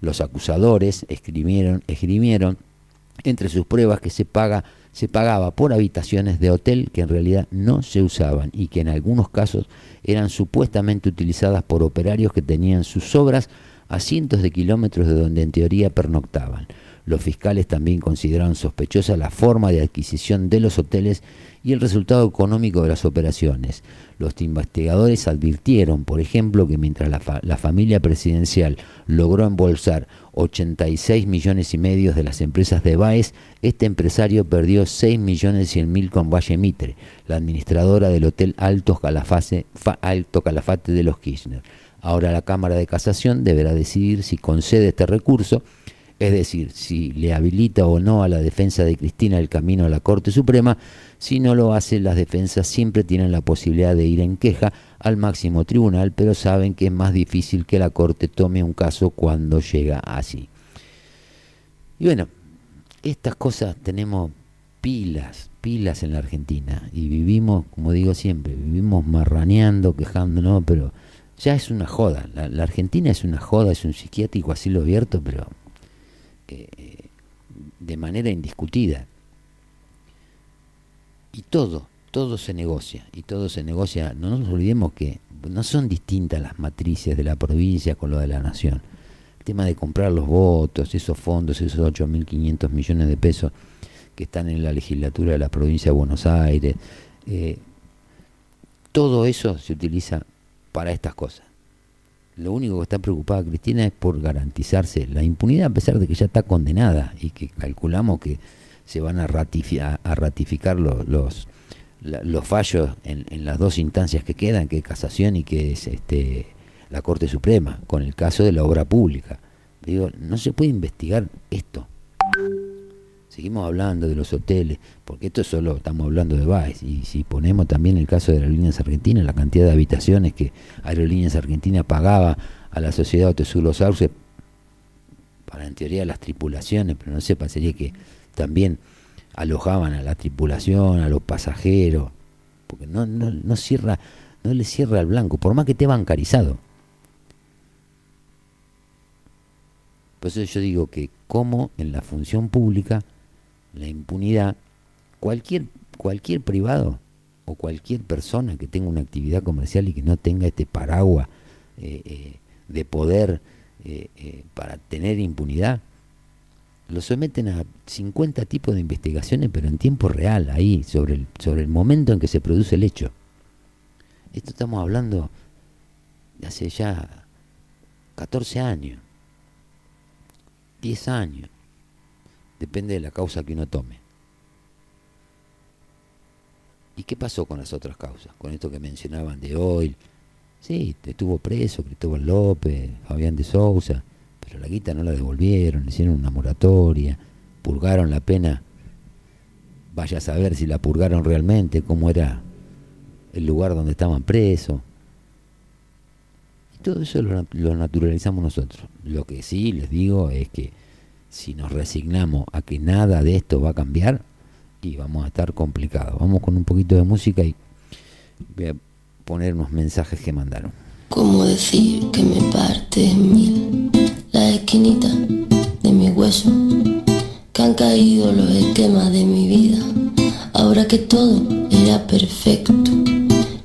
Los acusadores esgrimieron, esgrimieron entre sus pruebas que se paga se pagaba por habitaciones de hotel que en realidad no se usaban y que en algunos casos eran supuestamente utilizadas por operarios que tenían sus obras a cientos de kilómetros de donde en teoría pernoctaban. Los fiscales también consideraron sospechosa la forma de adquisición de los hoteles y el resultado económico de las operaciones. Los investigadores advirtieron, por ejemplo, que mientras la, familia presidencial logró embolsar 86 millones y medio de las empresas de Baez, este empresario perdió 6 millones 100 mil con Valle Mitre, la administradora del Hotel Alto Alto Calafate de los Kirchner. Ahora la Cámara de Casación deberá decidir si concede este recurso es decir, si le habilita o no a la defensa de Cristina el camino a la Corte Suprema, si no lo hace, las defensas siempre tienen la posibilidad de ir en queja al máximo tribunal, pero saben que es más difícil que la Corte tome un caso cuando llega así. Y bueno, estas cosas tenemos pilas, pilas en la Argentina y vivimos, como digo siempre, vivimos marraneando, quejándonos, pero ya es una joda. La, Argentina es una joda, es un psiquiátrico así lo abierto, pero eh, de manera indiscutida. Y todo, todo se negocia, y todo se negocia, no nos olvidemos que no son distintas las matrices de la provincia con lo de la nación. El tema de comprar los votos, esos fondos, esos 8.500 millones de pesos que están en la legislatura de la provincia de Buenos Aires, eh, todo eso se utiliza para estas cosas. Lo único que está preocupada Cristina es por garantizarse la impunidad, a pesar de que ya está condenada y que calculamos que se van a, ratificar, a ratificar los, los, los fallos en, las dos instancias que quedan, que es casación y que es este, la Corte Suprema, con el caso de la obra pública. Digo, no se puede investigar esto. Seguimos hablando de los hoteles, porque esto solo estamos hablando de Baez. Y si ponemos también el caso de Aerolíneas Argentinas, la cantidad de habitaciones que Aerolíneas Argentinas pagaba a la sociedad Tesuro Sauce para en teoría las tripulaciones, pero no sepa, sería que también alojaban a la tripulación, a los pasajeros, porque no, no, no cierra, no le cierra al blanco, por más que esté bancarizado. Por eso yo digo que como en la función pública la impunidad, cualquier, cualquier privado o cualquier persona que tenga una actividad comercial y que no tenga este paraguas eh, eh, de poder eh, para tener impunidad, lo someten a 50 tipos de investigaciones, pero en tiempo real, ahí, sobre el, sobre el momento en que se produce el hecho. Esto estamos hablando de hace ya 14 años, 10 años depende de la causa que uno tome. ¿Y qué pasó con las otras causas? Con esto que mencionaban de hoy. Sí, estuvo preso Cristóbal López, Fabián de Sousa, la guita no la devolvieron, hicieron una moratoria, purgaron la pena. Vaya a saber si la purgaron realmente, cómo era el lugar donde estaban presos. Y todo eso lo, lo naturalizamos nosotros. Lo que sí les digo es que si nos resignamos a que nada de esto va a cambiar, y vamos a estar complicados. Vamos con un poquito de música y voy a poner unos mensajes que mandaron. ¿Cómo decir que me partes en mil las esquinitas de mi hueso? Que han caído los esquemas de mi vida, ahora que todo era perfecto.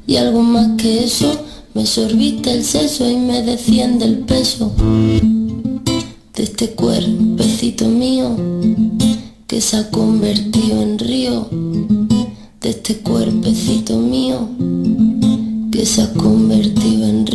Y algo más que eso, me sorbiste el seso y me desciende el peso de este cuerpecito mío que se ha convertido en río, de este cuerpecito mío que se ha convertido en río.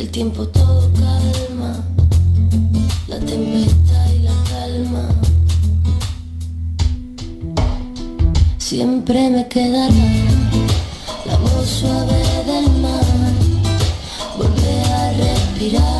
El tiempo todo calma, la tempestad y la calma. Siempre me quedará la voz suave del mar, volver a respirar.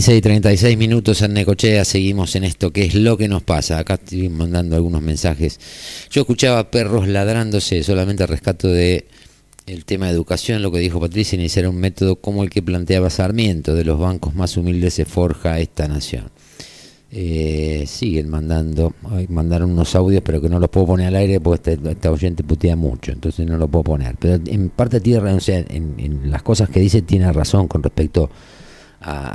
15 y 36 minutos en Necochea, seguimos en esto, que es lo que nos pasa. Acá estoy mandando algunos mensajes. Yo escuchaba perros ladrándose, solamente rescato de el tema de educación, lo que dijo Patricia, iniciar un método como el que planteaba Sarmiento, de los bancos más humildes se forja esta nación. Eh, siguen mandando, mandaron unos audios, pero que no los puedo poner al aire porque esta, esta oyente putea mucho, entonces no lo puedo poner. Pero en parte tiene, o sea, en, en las cosas que dice tiene razón con respecto a,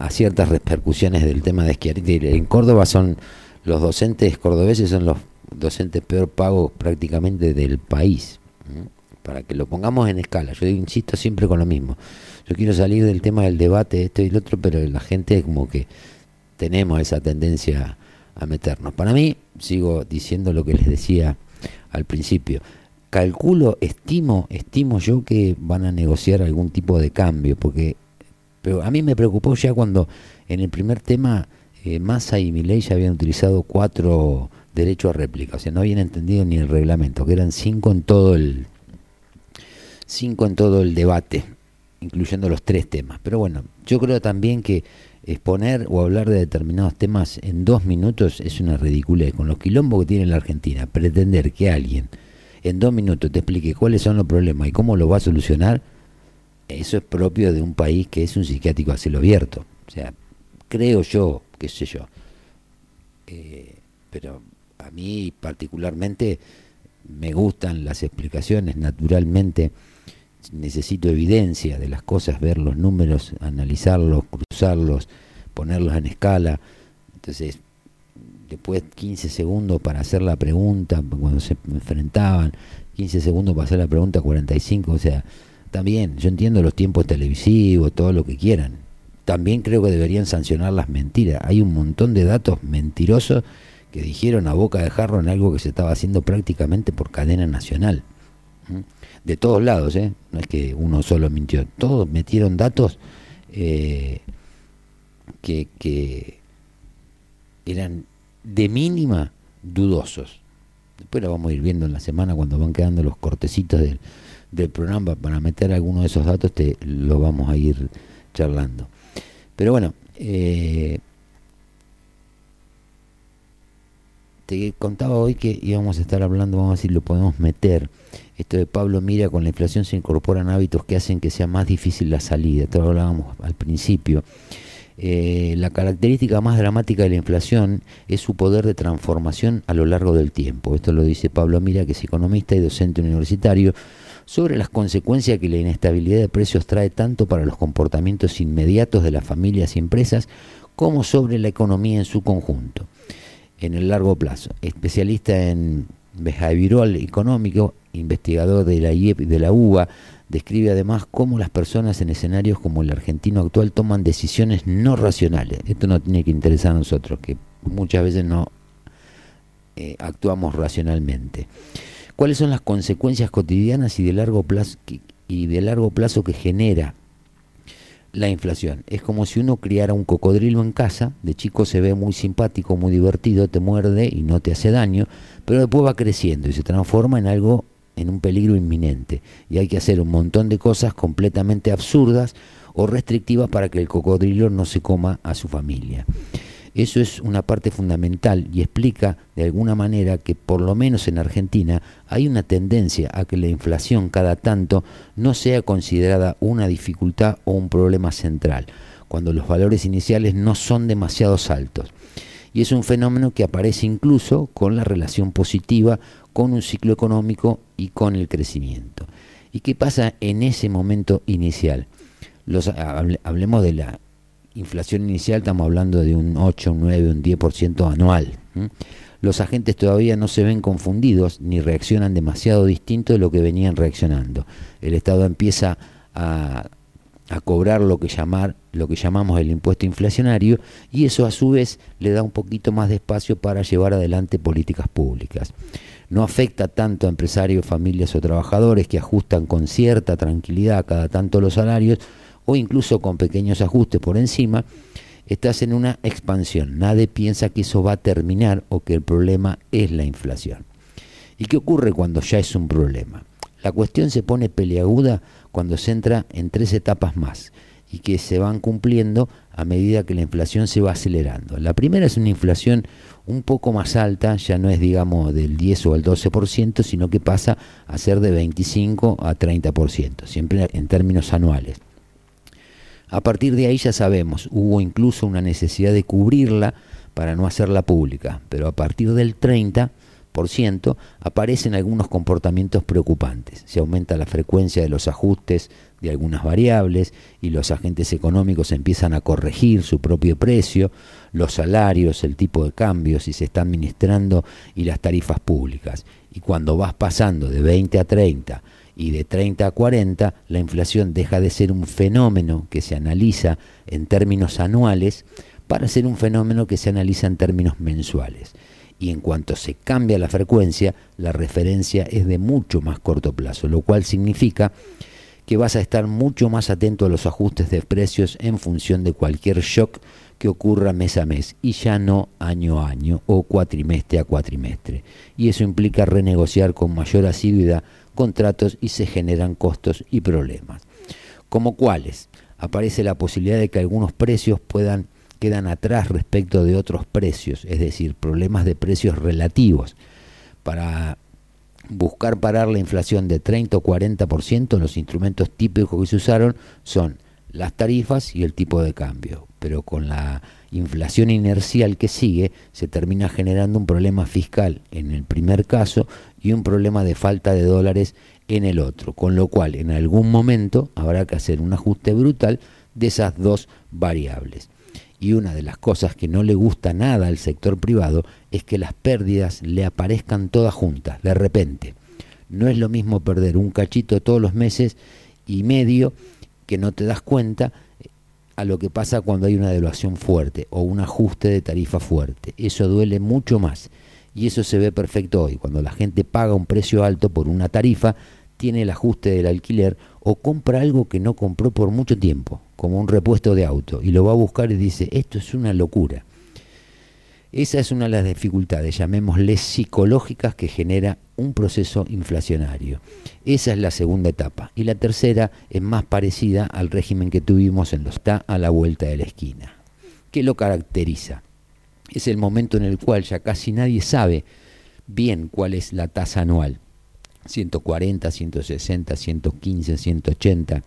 ciertas repercusiones del tema de Schiaretti. En Córdoba son los docentes cordobeses son los docentes peor pagos prácticamente del país. Para que lo pongamos en escala. Yo insisto siempre con lo mismo. Yo quiero salir del tema del debate, esto y lo otro, pero la gente como que tenemos esa tendencia a meternos. Para mí, sigo diciendo lo que les decía al principio. Calculo, estimo, estimo yo que van a negociar algún tipo de cambio, porque pero a mí me preocupó ya cuando en el primer tema eh, Massa y Milei ya habían utilizado cuatro derechos a réplica, o sea, no habían entendido ni el reglamento, que eran cinco en todo el cinco en todo el debate, incluyendo los tres temas. Pero bueno, yo creo también que exponer o hablar de determinados temas en dos minutos es una ridiculez. Con los quilombos que tiene la Argentina, pretender que alguien en dos minutos te explique cuáles son los problemas y cómo lo va a solucionar, eso es propio de un país que es un psiquiátrico a cielo abierto. O sea, creo yo, qué sé yo. Eh, pero a mí particularmente me gustan las explicaciones, naturalmente necesito evidencia de las cosas, ver los números, analizarlos, cruzarlos, ponerlos en escala. Entonces, después 15 segundos para hacer la pregunta, cuando se enfrentaban, 15 segundos para hacer la pregunta, 45, o sea, también, yo entiendo los tiempos televisivos, todo lo que quieran. También creo que deberían sancionar las mentiras. Hay un montón de datos mentirosos que dijeron a boca de jarro en algo que se estaba haciendo prácticamente por cadena nacional. De todos lados, ¿eh? no es que uno solo mintió. Todos metieron datos eh, que, que eran de mínima dudosos. Después lo vamos a ir viendo en la semana cuando van quedando los cortecitos del del programa para meter algunos de esos datos, te lo vamos a ir charlando. Pero bueno, eh, te contaba hoy que íbamos a estar hablando, vamos a ver si lo podemos meter. Esto de Pablo Mira, con la inflación se incorporan hábitos que hacen que sea más difícil la salida. Esto lo hablábamos al principio. Eh, la característica más dramática de la inflación es su poder de transformación a lo largo del tiempo. Esto lo dice Pablo Mira, que es economista y docente universitario sobre las consecuencias que la inestabilidad de precios trae tanto para los comportamientos inmediatos de las familias y empresas como sobre la economía en su conjunto, en el largo plazo. Especialista en behavioral económico, investigador de la IEP y de la UBA, describe además cómo las personas en escenarios como el argentino actual toman decisiones no racionales. Esto no tiene que interesar a nosotros, que muchas veces no eh, actuamos racionalmente cuáles son las consecuencias cotidianas y de largo plazo que, genera la inflación. Es como si uno criara un cocodrilo en casa, de chico se ve muy simpático, muy divertido, te muerde y no te hace daño, pero después va creciendo y se transforma en algo, en un peligro inminente. Y hay que hacer un montón de cosas completamente absurdas o restrictivas para que el cocodrilo no se coma a su familia. Eso es una parte fundamental y explica de alguna manera que por lo menos en Argentina hay una tendencia a que la inflación cada tanto no sea considerada una dificultad o un problema central, cuando los valores iniciales no son demasiado altos. Y es un fenómeno que aparece incluso con la relación positiva con un ciclo económico y con el crecimiento. ¿Y qué pasa en ese momento inicial? Hablemos de la inflación inicial estamos hablando de un 8, un 9, un 10% anual. Los agentes todavía no se ven confundidos ni reaccionan demasiado distinto de lo que venían reaccionando. El Estado empieza a, a cobrar lo que, llamar, lo que llamamos el impuesto inflacionario y eso a su vez le da un poquito más de espacio para llevar adelante políticas públicas. No afecta tanto a empresarios, familias o trabajadores que ajustan con cierta tranquilidad cada tanto los salarios, o incluso con pequeños ajustes por encima, estás en una expansión. Nadie piensa que eso va a terminar o que el problema es la inflación. ¿Y qué ocurre cuando ya es un problema? La cuestión se pone peleaguda cuando se entra en tres etapas más. y que se van cumpliendo a medida que la inflación se va acelerando. La primera es una inflación un poco más alta, ya no es digamos del 10 o el 12%, sino que pasa a ser de 25 a 30%, siempre en términos anuales. A partir de ahí ya sabemos, hubo incluso una necesidad de cubrirla para no hacerla pública, pero a partir del 30 aparecen algunos comportamientos preocupantes. Se aumenta la frecuencia de los ajustes de algunas variables y los agentes económicos empiezan a corregir su propio precio, los salarios, el tipo de cambio, si se está administrando y las tarifas públicas. Y cuando vas pasando de 20 a 30 y de 30 a 40, la inflación deja de ser un fenómeno que se analiza en términos anuales para ser un fenómeno que se analiza en términos mensuales y en cuanto se cambia la frecuencia, la referencia es de mucho más corto plazo, lo cual significa que vas a estar mucho más atento a los ajustes de precios en función de cualquier shock que ocurra mes a mes y ya no año a año o cuatrimestre a cuatrimestre. Y eso implica renegociar con mayor asiduidad contratos y se generan costos y problemas. Como cuáles, aparece la posibilidad de que algunos precios puedan quedan atrás respecto de otros precios, es decir, problemas de precios relativos. Para buscar parar la inflación de 30 o 40%, los instrumentos típicos que se usaron son las tarifas y el tipo de cambio. Pero con la inflación inercial que sigue, se termina generando un problema fiscal en el primer caso y un problema de falta de dólares en el otro. Con lo cual, en algún momento habrá que hacer un ajuste brutal de esas dos variables. Y una de las cosas que no le gusta nada al sector privado es que las pérdidas le aparezcan todas juntas, de repente. No es lo mismo perder un cachito todos los meses y medio que no te das cuenta a lo que pasa cuando hay una devaluación fuerte o un ajuste de tarifa fuerte. Eso duele mucho más. Y eso se ve perfecto hoy. Cuando la gente paga un precio alto por una tarifa, tiene el ajuste del alquiler o compra algo que no compró por mucho tiempo como un repuesto de auto y lo va a buscar y dice, esto es una locura. Esa es una de las dificultades, llamémosle psicológicas, que genera un proceso inflacionario. Esa es la segunda etapa. Y la tercera es más parecida al régimen que tuvimos en los está a la vuelta de la esquina. ¿Qué lo caracteriza? Es el momento en el cual ya casi nadie sabe bien cuál es la tasa anual. 140, 160, 115, 180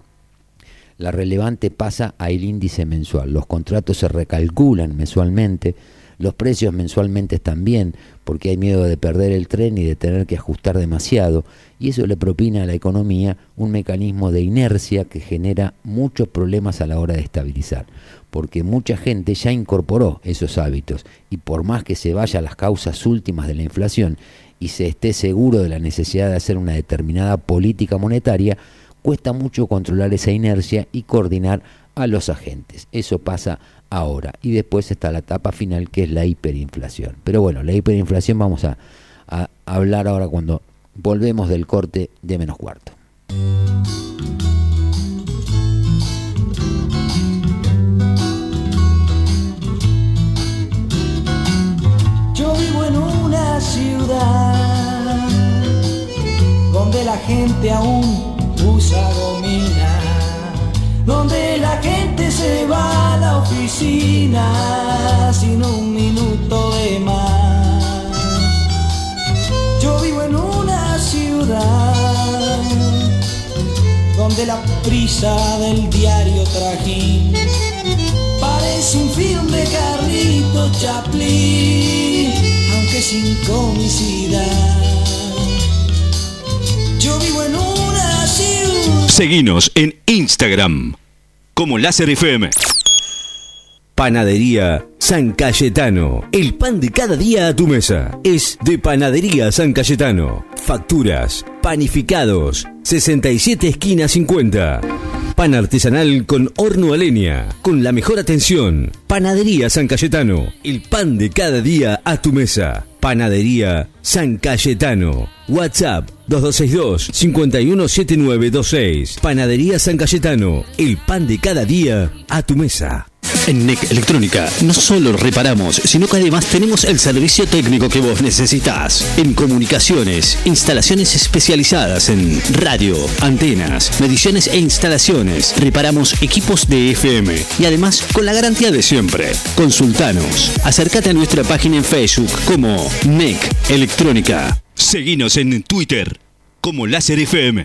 la relevante pasa al índice mensual. Los contratos se recalculan mensualmente, los precios mensualmente también, porque hay miedo de perder el tren y de tener que ajustar demasiado, y eso le propina a la economía un mecanismo de inercia que genera muchos problemas a la hora de estabilizar, porque mucha gente ya incorporó esos hábitos, y por más que se vaya a las causas últimas de la inflación y se esté seguro de la necesidad de hacer una determinada política monetaria, cuesta mucho controlar esa inercia y coordinar a los agentes. Eso pasa ahora. Y después está la etapa final que es la hiperinflación. Pero bueno, la hiperinflación vamos a, hablar ahora cuando volvemos del corte de menos cuarto. Yo vivo en una ciudad donde la gente aún usa domina, donde la gente oficina sin un minuto de más. Yo vivo en una ciudad donde la prisa del diario trajín parece un film de Carlito Chaplin, aunque sin comicidad. Yo vivo en un Seguinos en Instagram como Láser FM. Panadería San Cayetano. El pan de cada día a tu mesa es de Panadería San Cayetano. Facturas, panificados, 67 esquinas 50. Pan artesanal con horno a leña, con la mejor atención. Panadería San Cayetano. El pan de cada día a tu mesa. Panadería San Cayetano. WhatsApp 2262-517926. Panadería San Cayetano. El pan de cada día a tu mesa. En NEC Electrónica no solo reparamos, sino que además tenemos el servicio técnico que vos necesitas. En comunicaciones, instalaciones especializadas en radio, antenas, mediciones e instalaciones. Reparamos equipos de FM y además con la garantía de siempre. Consultanos. Acércate a nuestra página en Facebook como NEC Electrónica. Seguinos en Twitter como Láser FM.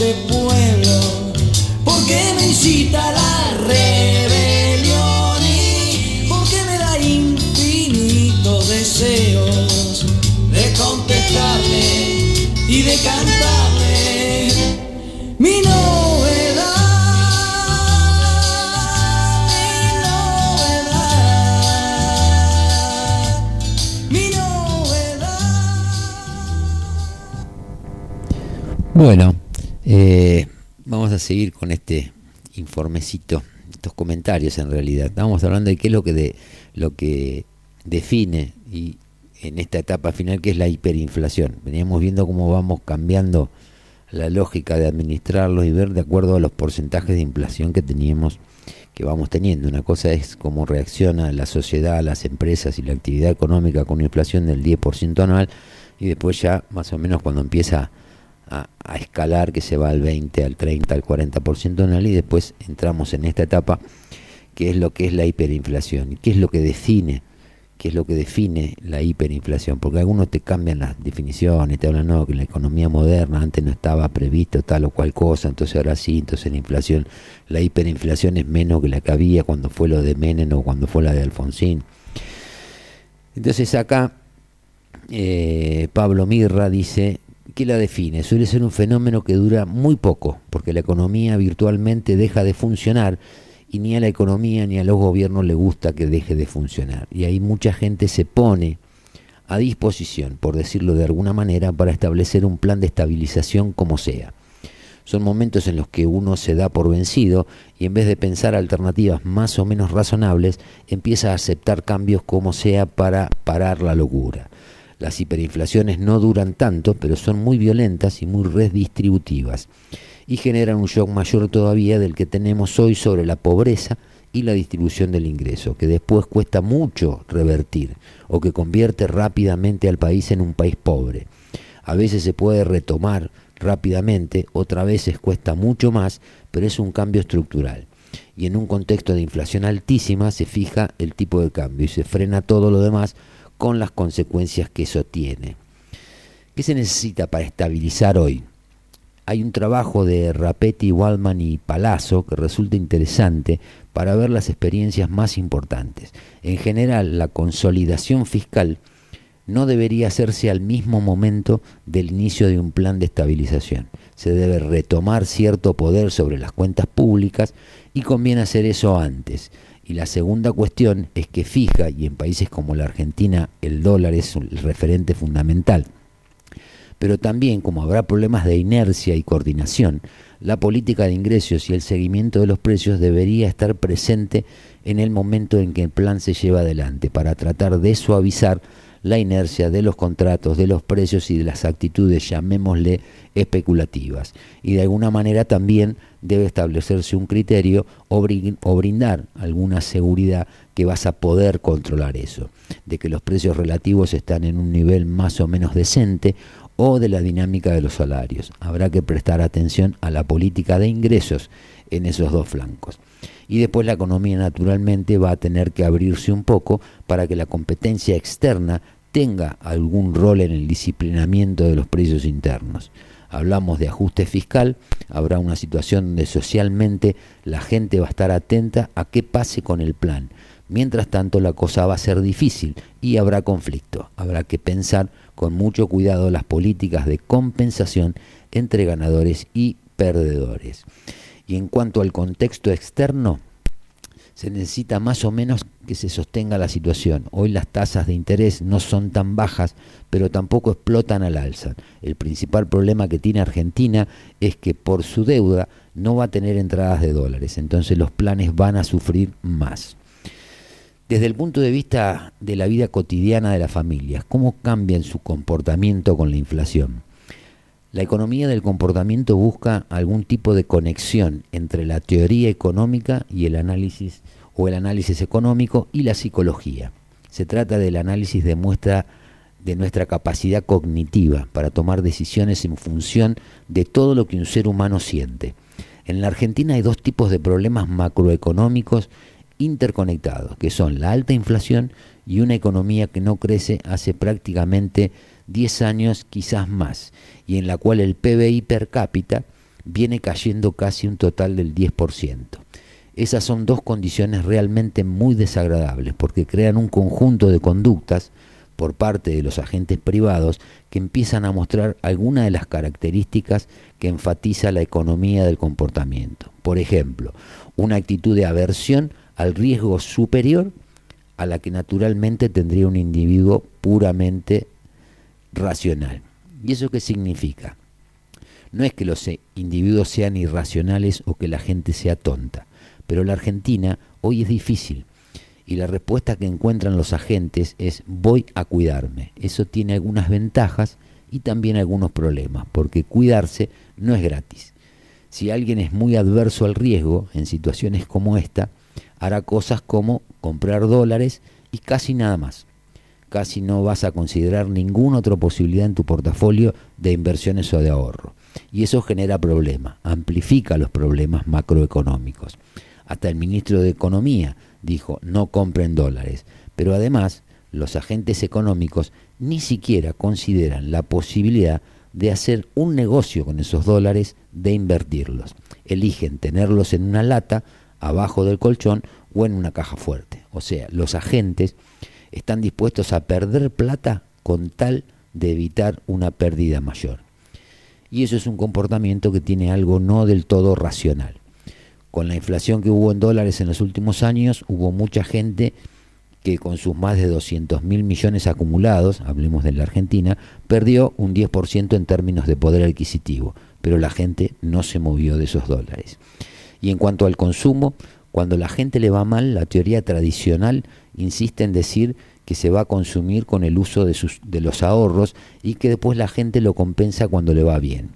este pueblo, porque me incita la rebelión y porque me da infinitos deseos de contestarle y de cantarle mi novedad. Bueno, eh, vamos a seguir con este informecito, estos comentarios en realidad. Estamos hablando de qué es lo que de, lo que define y en esta etapa final que es la hiperinflación. Veníamos viendo cómo vamos cambiando la lógica de administrarlos y ver de acuerdo a los porcentajes de inflación que teníamos que vamos teniendo. Una cosa es cómo reacciona la sociedad, las empresas y la actividad económica con una inflación del 10% anual y después ya más o menos cuando empieza a, escalar que se va al 20, al 30, al 40% anual y después entramos en esta etapa que es lo que es la hiperinflación qué es lo que define qué es lo que define la hiperinflación, porque algunos te cambian las definiciones, te hablan, no, que la economía moderna antes no estaba previsto tal o cual cosa, entonces ahora sí, entonces la inflación, la hiperinflación es menos que la que había cuando fue lo de Menem o cuando fue la de Alfonsín. Entonces acá eh, Pablo Mirra dice, ¿qué la define? Suele ser un fenómeno que dura muy poco, porque la economía virtualmente deja de funcionar y ni a la economía ni a los gobiernos le gusta que deje de funcionar. Y ahí mucha gente se pone a disposición, por decirlo de alguna manera, para establecer un plan de estabilización como sea. Son momentos en los que uno se da por vencido y en vez de pensar alternativas más o menos razonables, empieza a aceptar cambios como sea para parar la locura. Las hiperinflaciones no duran tanto, pero son muy violentas y muy redistributivas y generan un shock mayor todavía del que tenemos hoy sobre la pobreza y la distribución del ingreso, que después cuesta mucho revertir o que convierte rápidamente al país en un país pobre. A veces se puede retomar rápidamente, otras veces cuesta mucho más, pero es un cambio estructural. Y en un contexto de inflación altísima se fija el tipo de cambio y se frena todo lo demás con las consecuencias que eso tiene. ¿Qué se necesita para estabilizar hoy? hay un trabajo de Rapetti, Waldman y Palazzo que resulta interesante para ver las experiencias más importantes. En general, la consolidación fiscal no debería hacerse al mismo momento del inicio de un plan de estabilización. Se debe retomar cierto poder sobre las cuentas públicas y conviene hacer eso antes. Y la segunda cuestión es que fija, y en países como la Argentina el dólar es el referente fundamental, pero también como habrá problemas de inercia y coordinación, la política de ingresos y el seguimiento de los precios debería estar presente en el momento en que el plan se lleva adelante para tratar de suavizar la inercia de los contratos, de los precios y de las actitudes, llamémosle, especulativas. Y de alguna manera también debe establecerse un criterio o, brindar alguna seguridad que vas a poder controlar eso, de que los precios relativos están en un nivel más o menos decente o de la dinámica de los salarios. Habrá que prestar atención a la política de ingresos en esos dos flancos. Y después la economía naturalmente va a tener que abrirse un poco para que la competencia externa tenga algún rol en el disciplinamiento de los precios internos. Hablamos de ajuste fiscal, habrá una situación donde socialmente la gente va a estar atenta a qué pase con el plan, Mientras tanto, la cosa va a ser difícil y habrá conflicto. Habrá que pensar con mucho cuidado las políticas de compensación entre ganadores y perdedores. Y en cuanto al contexto externo, se necesita más o menos que se sostenga la situación. Hoy las tasas de interés no son tan bajas, pero tampoco explotan al alza. El principal problema que tiene Argentina es que por su deuda no va a tener entradas de dólares, entonces los planes van a sufrir más. Desde el punto de vista de la vida cotidiana de las familias, ¿cómo cambian su comportamiento con la inflación? La economía del comportamiento busca algún tipo de conexión entre la teoría económica y el análisis o el análisis económico y la psicología. Se trata del análisis de muestra de nuestra capacidad cognitiva para tomar decisiones en función de todo lo que un ser humano siente. En la Argentina hay dos tipos de problemas macroeconómicos interconectados, que son la alta inflación y una economía que no crece hace prácticamente 10 años, quizás más, y en la cual el PBI per cápita viene cayendo casi un total del 10%. Esas son dos condiciones realmente muy desagradables porque crean un conjunto de conductas por parte de los agentes privados que empiezan a mostrar algunas de las características que enfatiza la economía del comportamiento. Por ejemplo, una actitud de aversión al riesgo superior a la que naturalmente tendría un individuo puramente racional. ¿Y eso qué significa? No es que los individuos sean irracionales o que la gente sea tonta, pero la Argentina hoy es difícil y la respuesta que encuentran los agentes es voy a cuidarme. Eso tiene algunas ventajas y también algunos problemas, porque cuidarse no es gratis. Si alguien es muy adverso al riesgo en situaciones como esta, hará cosas como comprar dólares y casi nada más casi no vas a considerar ninguna otra posibilidad en tu portafolio de inversiones o de ahorro. Y eso genera problemas, amplifica los problemas macroeconómicos. Hasta el ministro de Economía dijo, no compren dólares. Pero además, los agentes económicos ni siquiera consideran la posibilidad de hacer un negocio con esos dólares, de invertirlos. Eligen tenerlos en una lata, abajo del colchón o en una caja fuerte. O sea, los agentes están dispuestos a perder plata con tal de evitar una pérdida mayor. Y eso es un comportamiento que tiene algo no del todo racional. Con la inflación que hubo en dólares en los últimos años, hubo mucha gente que con sus más de 200 mil millones acumulados, hablemos de la Argentina, perdió un 10% en términos de poder adquisitivo, pero la gente no se movió de esos dólares. Y en cuanto al consumo, cuando la gente le va mal, la teoría tradicional insiste en decir que se va a consumir con el uso de, sus, de los ahorros y que después la gente lo compensa cuando le va bien.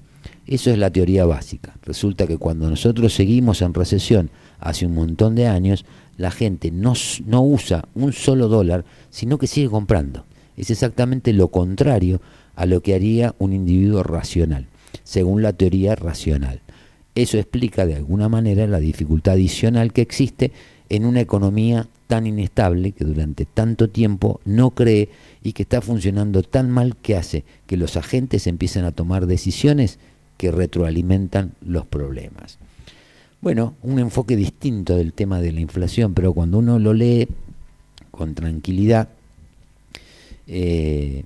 Eso es la teoría básica. Resulta que cuando nosotros seguimos en recesión hace un montón de años, la gente no, no usa un solo dólar, sino que sigue comprando. Es exactamente lo contrario a lo que haría un individuo racional, según la teoría racional. Eso explica de alguna manera la dificultad adicional que existe en una economía tan inestable que durante tanto tiempo no cree y que está funcionando tan mal que hace que los agentes empiecen a tomar decisiones que retroalimentan los problemas. Bueno, un enfoque distinto del tema de la inflación, pero cuando uno lo lee con tranquilidad, eh,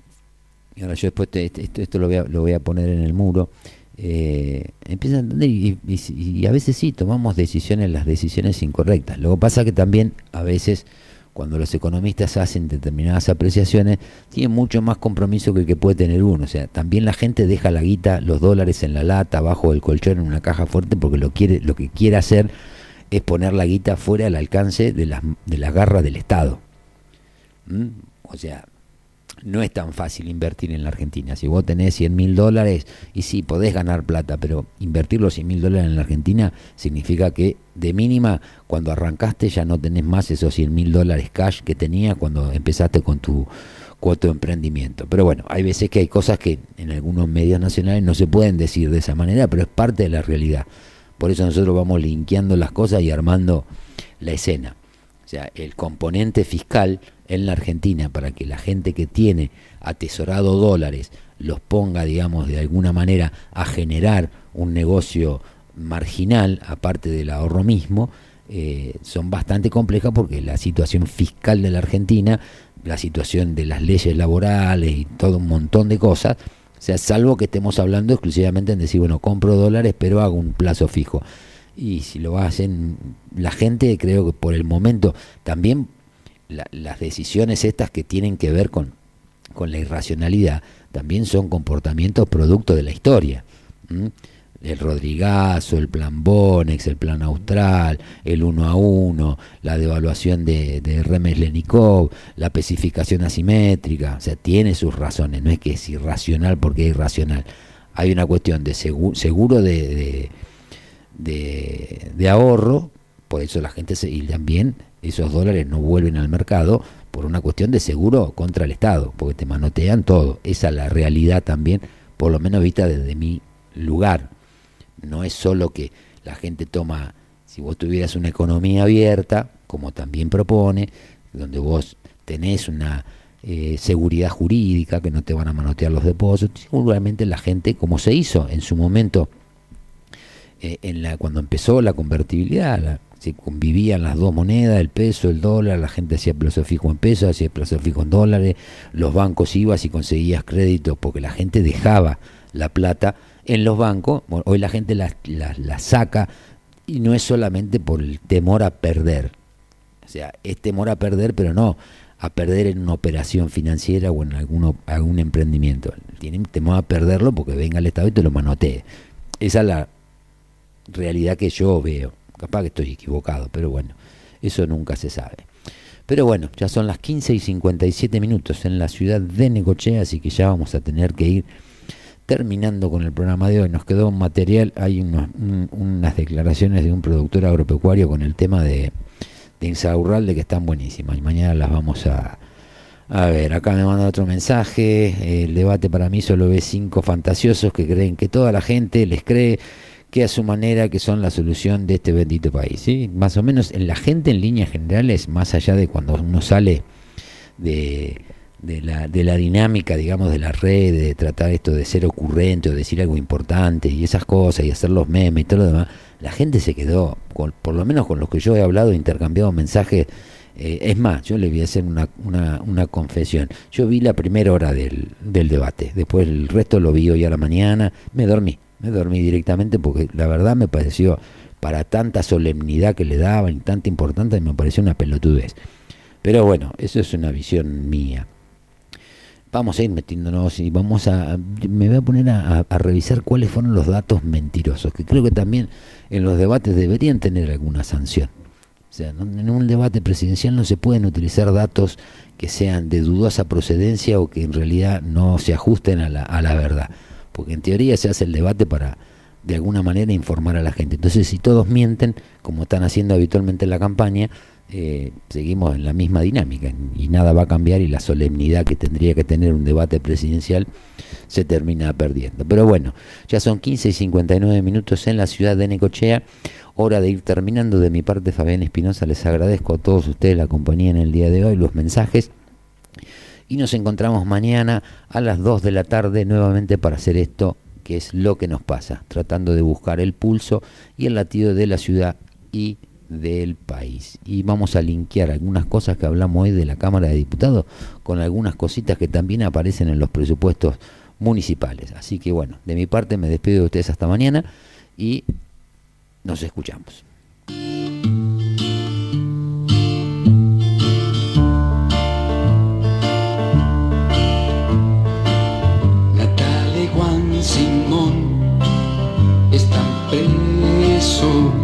ahora yo después esto, esto lo voy a poner en el muro, eh, empieza a entender y, a veces sí tomamos decisiones, las decisiones incorrectas. Luego pasa que también a veces cuando los economistas hacen determinadas apreciaciones, tienen mucho más compromiso que el que puede tener uno. O sea, también la gente deja la guita, los dólares en la lata, abajo del colchón, en una caja fuerte, porque lo, quiere, lo que quiere hacer es poner la guita fuera del alcance de las, de las garras del Estado. ¿Mm? O sea, no es tan fácil invertir en la Argentina. Si vos tenés 100 mil dólares, y sí, podés ganar plata, pero invertir los 100 mil dólares en la Argentina significa que de mínima, cuando arrancaste ya no tenés más esos 100 mil dólares cash que tenías cuando empezaste con tu, cuoto emprendimiento. Pero bueno, hay veces que hay cosas que en algunos medios nacionales no se pueden decir de esa manera, pero es parte de la realidad. Por eso nosotros vamos linkeando las cosas y armando la escena. O sea, el componente fiscal en la Argentina para que la gente que tiene atesorado dólares los ponga, digamos, de alguna manera a generar un negocio marginal, aparte del ahorro mismo, eh, son bastante complejas porque la situación fiscal de la Argentina, la situación de las leyes laborales y todo un montón de cosas, o sea, salvo que estemos hablando exclusivamente en decir, bueno, compro dólares, pero hago un plazo fijo. Y si lo hacen la gente, creo que por el momento también las decisiones estas que tienen que ver con, con la irracionalidad, también son comportamientos producto de la historia el Rodrigazo, el plan Bonex, el plan Austral, el 1 a 1, la devaluación de, de Remes Lenikov, la especificación asimétrica, o sea, tiene sus razones, no es que es irracional porque es irracional. Hay una cuestión de seguro, de, de, de, ahorro, por eso la gente se, y también esos dólares no vuelven al mercado por una cuestión de seguro contra el Estado, porque te manotean todo. Esa es la realidad también, por lo menos vista desde mi lugar no es solo que la gente toma, si vos tuvieras una economía abierta, como también propone, donde vos tenés una eh, seguridad jurídica, que no te van a manotear los depósitos, seguramente la gente, como se hizo en su momento, eh, en la, cuando empezó la convertibilidad, se convivían las dos monedas, el peso, el dólar, la gente hacía plazo fijo en pesos, hacía plazo fijo en dólares, los bancos ibas y conseguías créditos porque la gente dejaba la plata en los bancos, hoy la gente la, saca y no es solamente por el temor a perder. O sea, es temor a perder, pero no a perder en una operación financiera o en alguno, algún emprendimiento. Tienen temor a perderlo porque venga el Estado y te lo manotee. Esa es la realidad que yo veo. Capaz que estoy equivocado, pero bueno, eso nunca se sabe. Pero bueno, ya son las 15 y 57 minutos en la ciudad de Necochea, así que ya vamos a tener que ir terminando con el programa de hoy, nos quedó un material, hay unas declaraciones de un productor agropecuario con el tema de, de Insaurralde que están buenísimas y mañana las vamos a, a ver. Acá me manda otro mensaje, el debate para mí solo ve cinco fantasiosos que creen que toda la gente les cree que a su manera que son la solución de este bendito país. ¿sí? Más o menos en la gente en líneas generales, más allá de cuando uno sale de de la, de la dinámica, digamos, de la red, de tratar esto de ser ocurrente o decir algo importante y esas cosas y hacer los memes y todo lo demás, la gente se quedó, con, por lo menos con los que yo he hablado, intercambiado mensajes. Eh, es más, yo le voy a hacer una, una, una confesión. Yo vi la primera hora del, del debate, después el resto lo vi hoy a la mañana, me dormí, me dormí directamente porque la verdad me pareció, para tanta solemnidad que le daban y tanta importancia, me pareció una pelotudez. Pero bueno, eso es una visión mía vamos a ir metiéndonos y vamos a, me voy a poner a, revisar cuáles fueron los datos mentirosos, que creo que también en los debates deberían tener alguna sanción. O sea, en un debate presidencial no se pueden utilizar datos que sean de dudosa procedencia o que en realidad no se ajusten a la, a la verdad, porque en teoría se hace el debate para de alguna manera informar a la gente. Entonces, si todos mienten, como están haciendo habitualmente en la campaña, eh, seguimos en la misma dinámica y nada va a cambiar y la solemnidad que tendría que tener un debate presidencial se termina perdiendo. Pero bueno, ya son 15 y 59 minutos en la ciudad de Necochea, hora de ir terminando. De mi parte, Fabián Espinosa, les agradezco a todos ustedes la compañía en el día de hoy, los mensajes. Y nos encontramos mañana a las 2 de la tarde nuevamente para hacer esto que es lo que nos pasa, tratando de buscar el pulso y el latido de la ciudad y del país. Y vamos a linkear algunas cosas que hablamos hoy de la Cámara de Diputados con algunas cositas que también aparecen en los presupuestos municipales. Así que bueno, de mi parte me despido de ustedes hasta mañana y nos escuchamos. sou.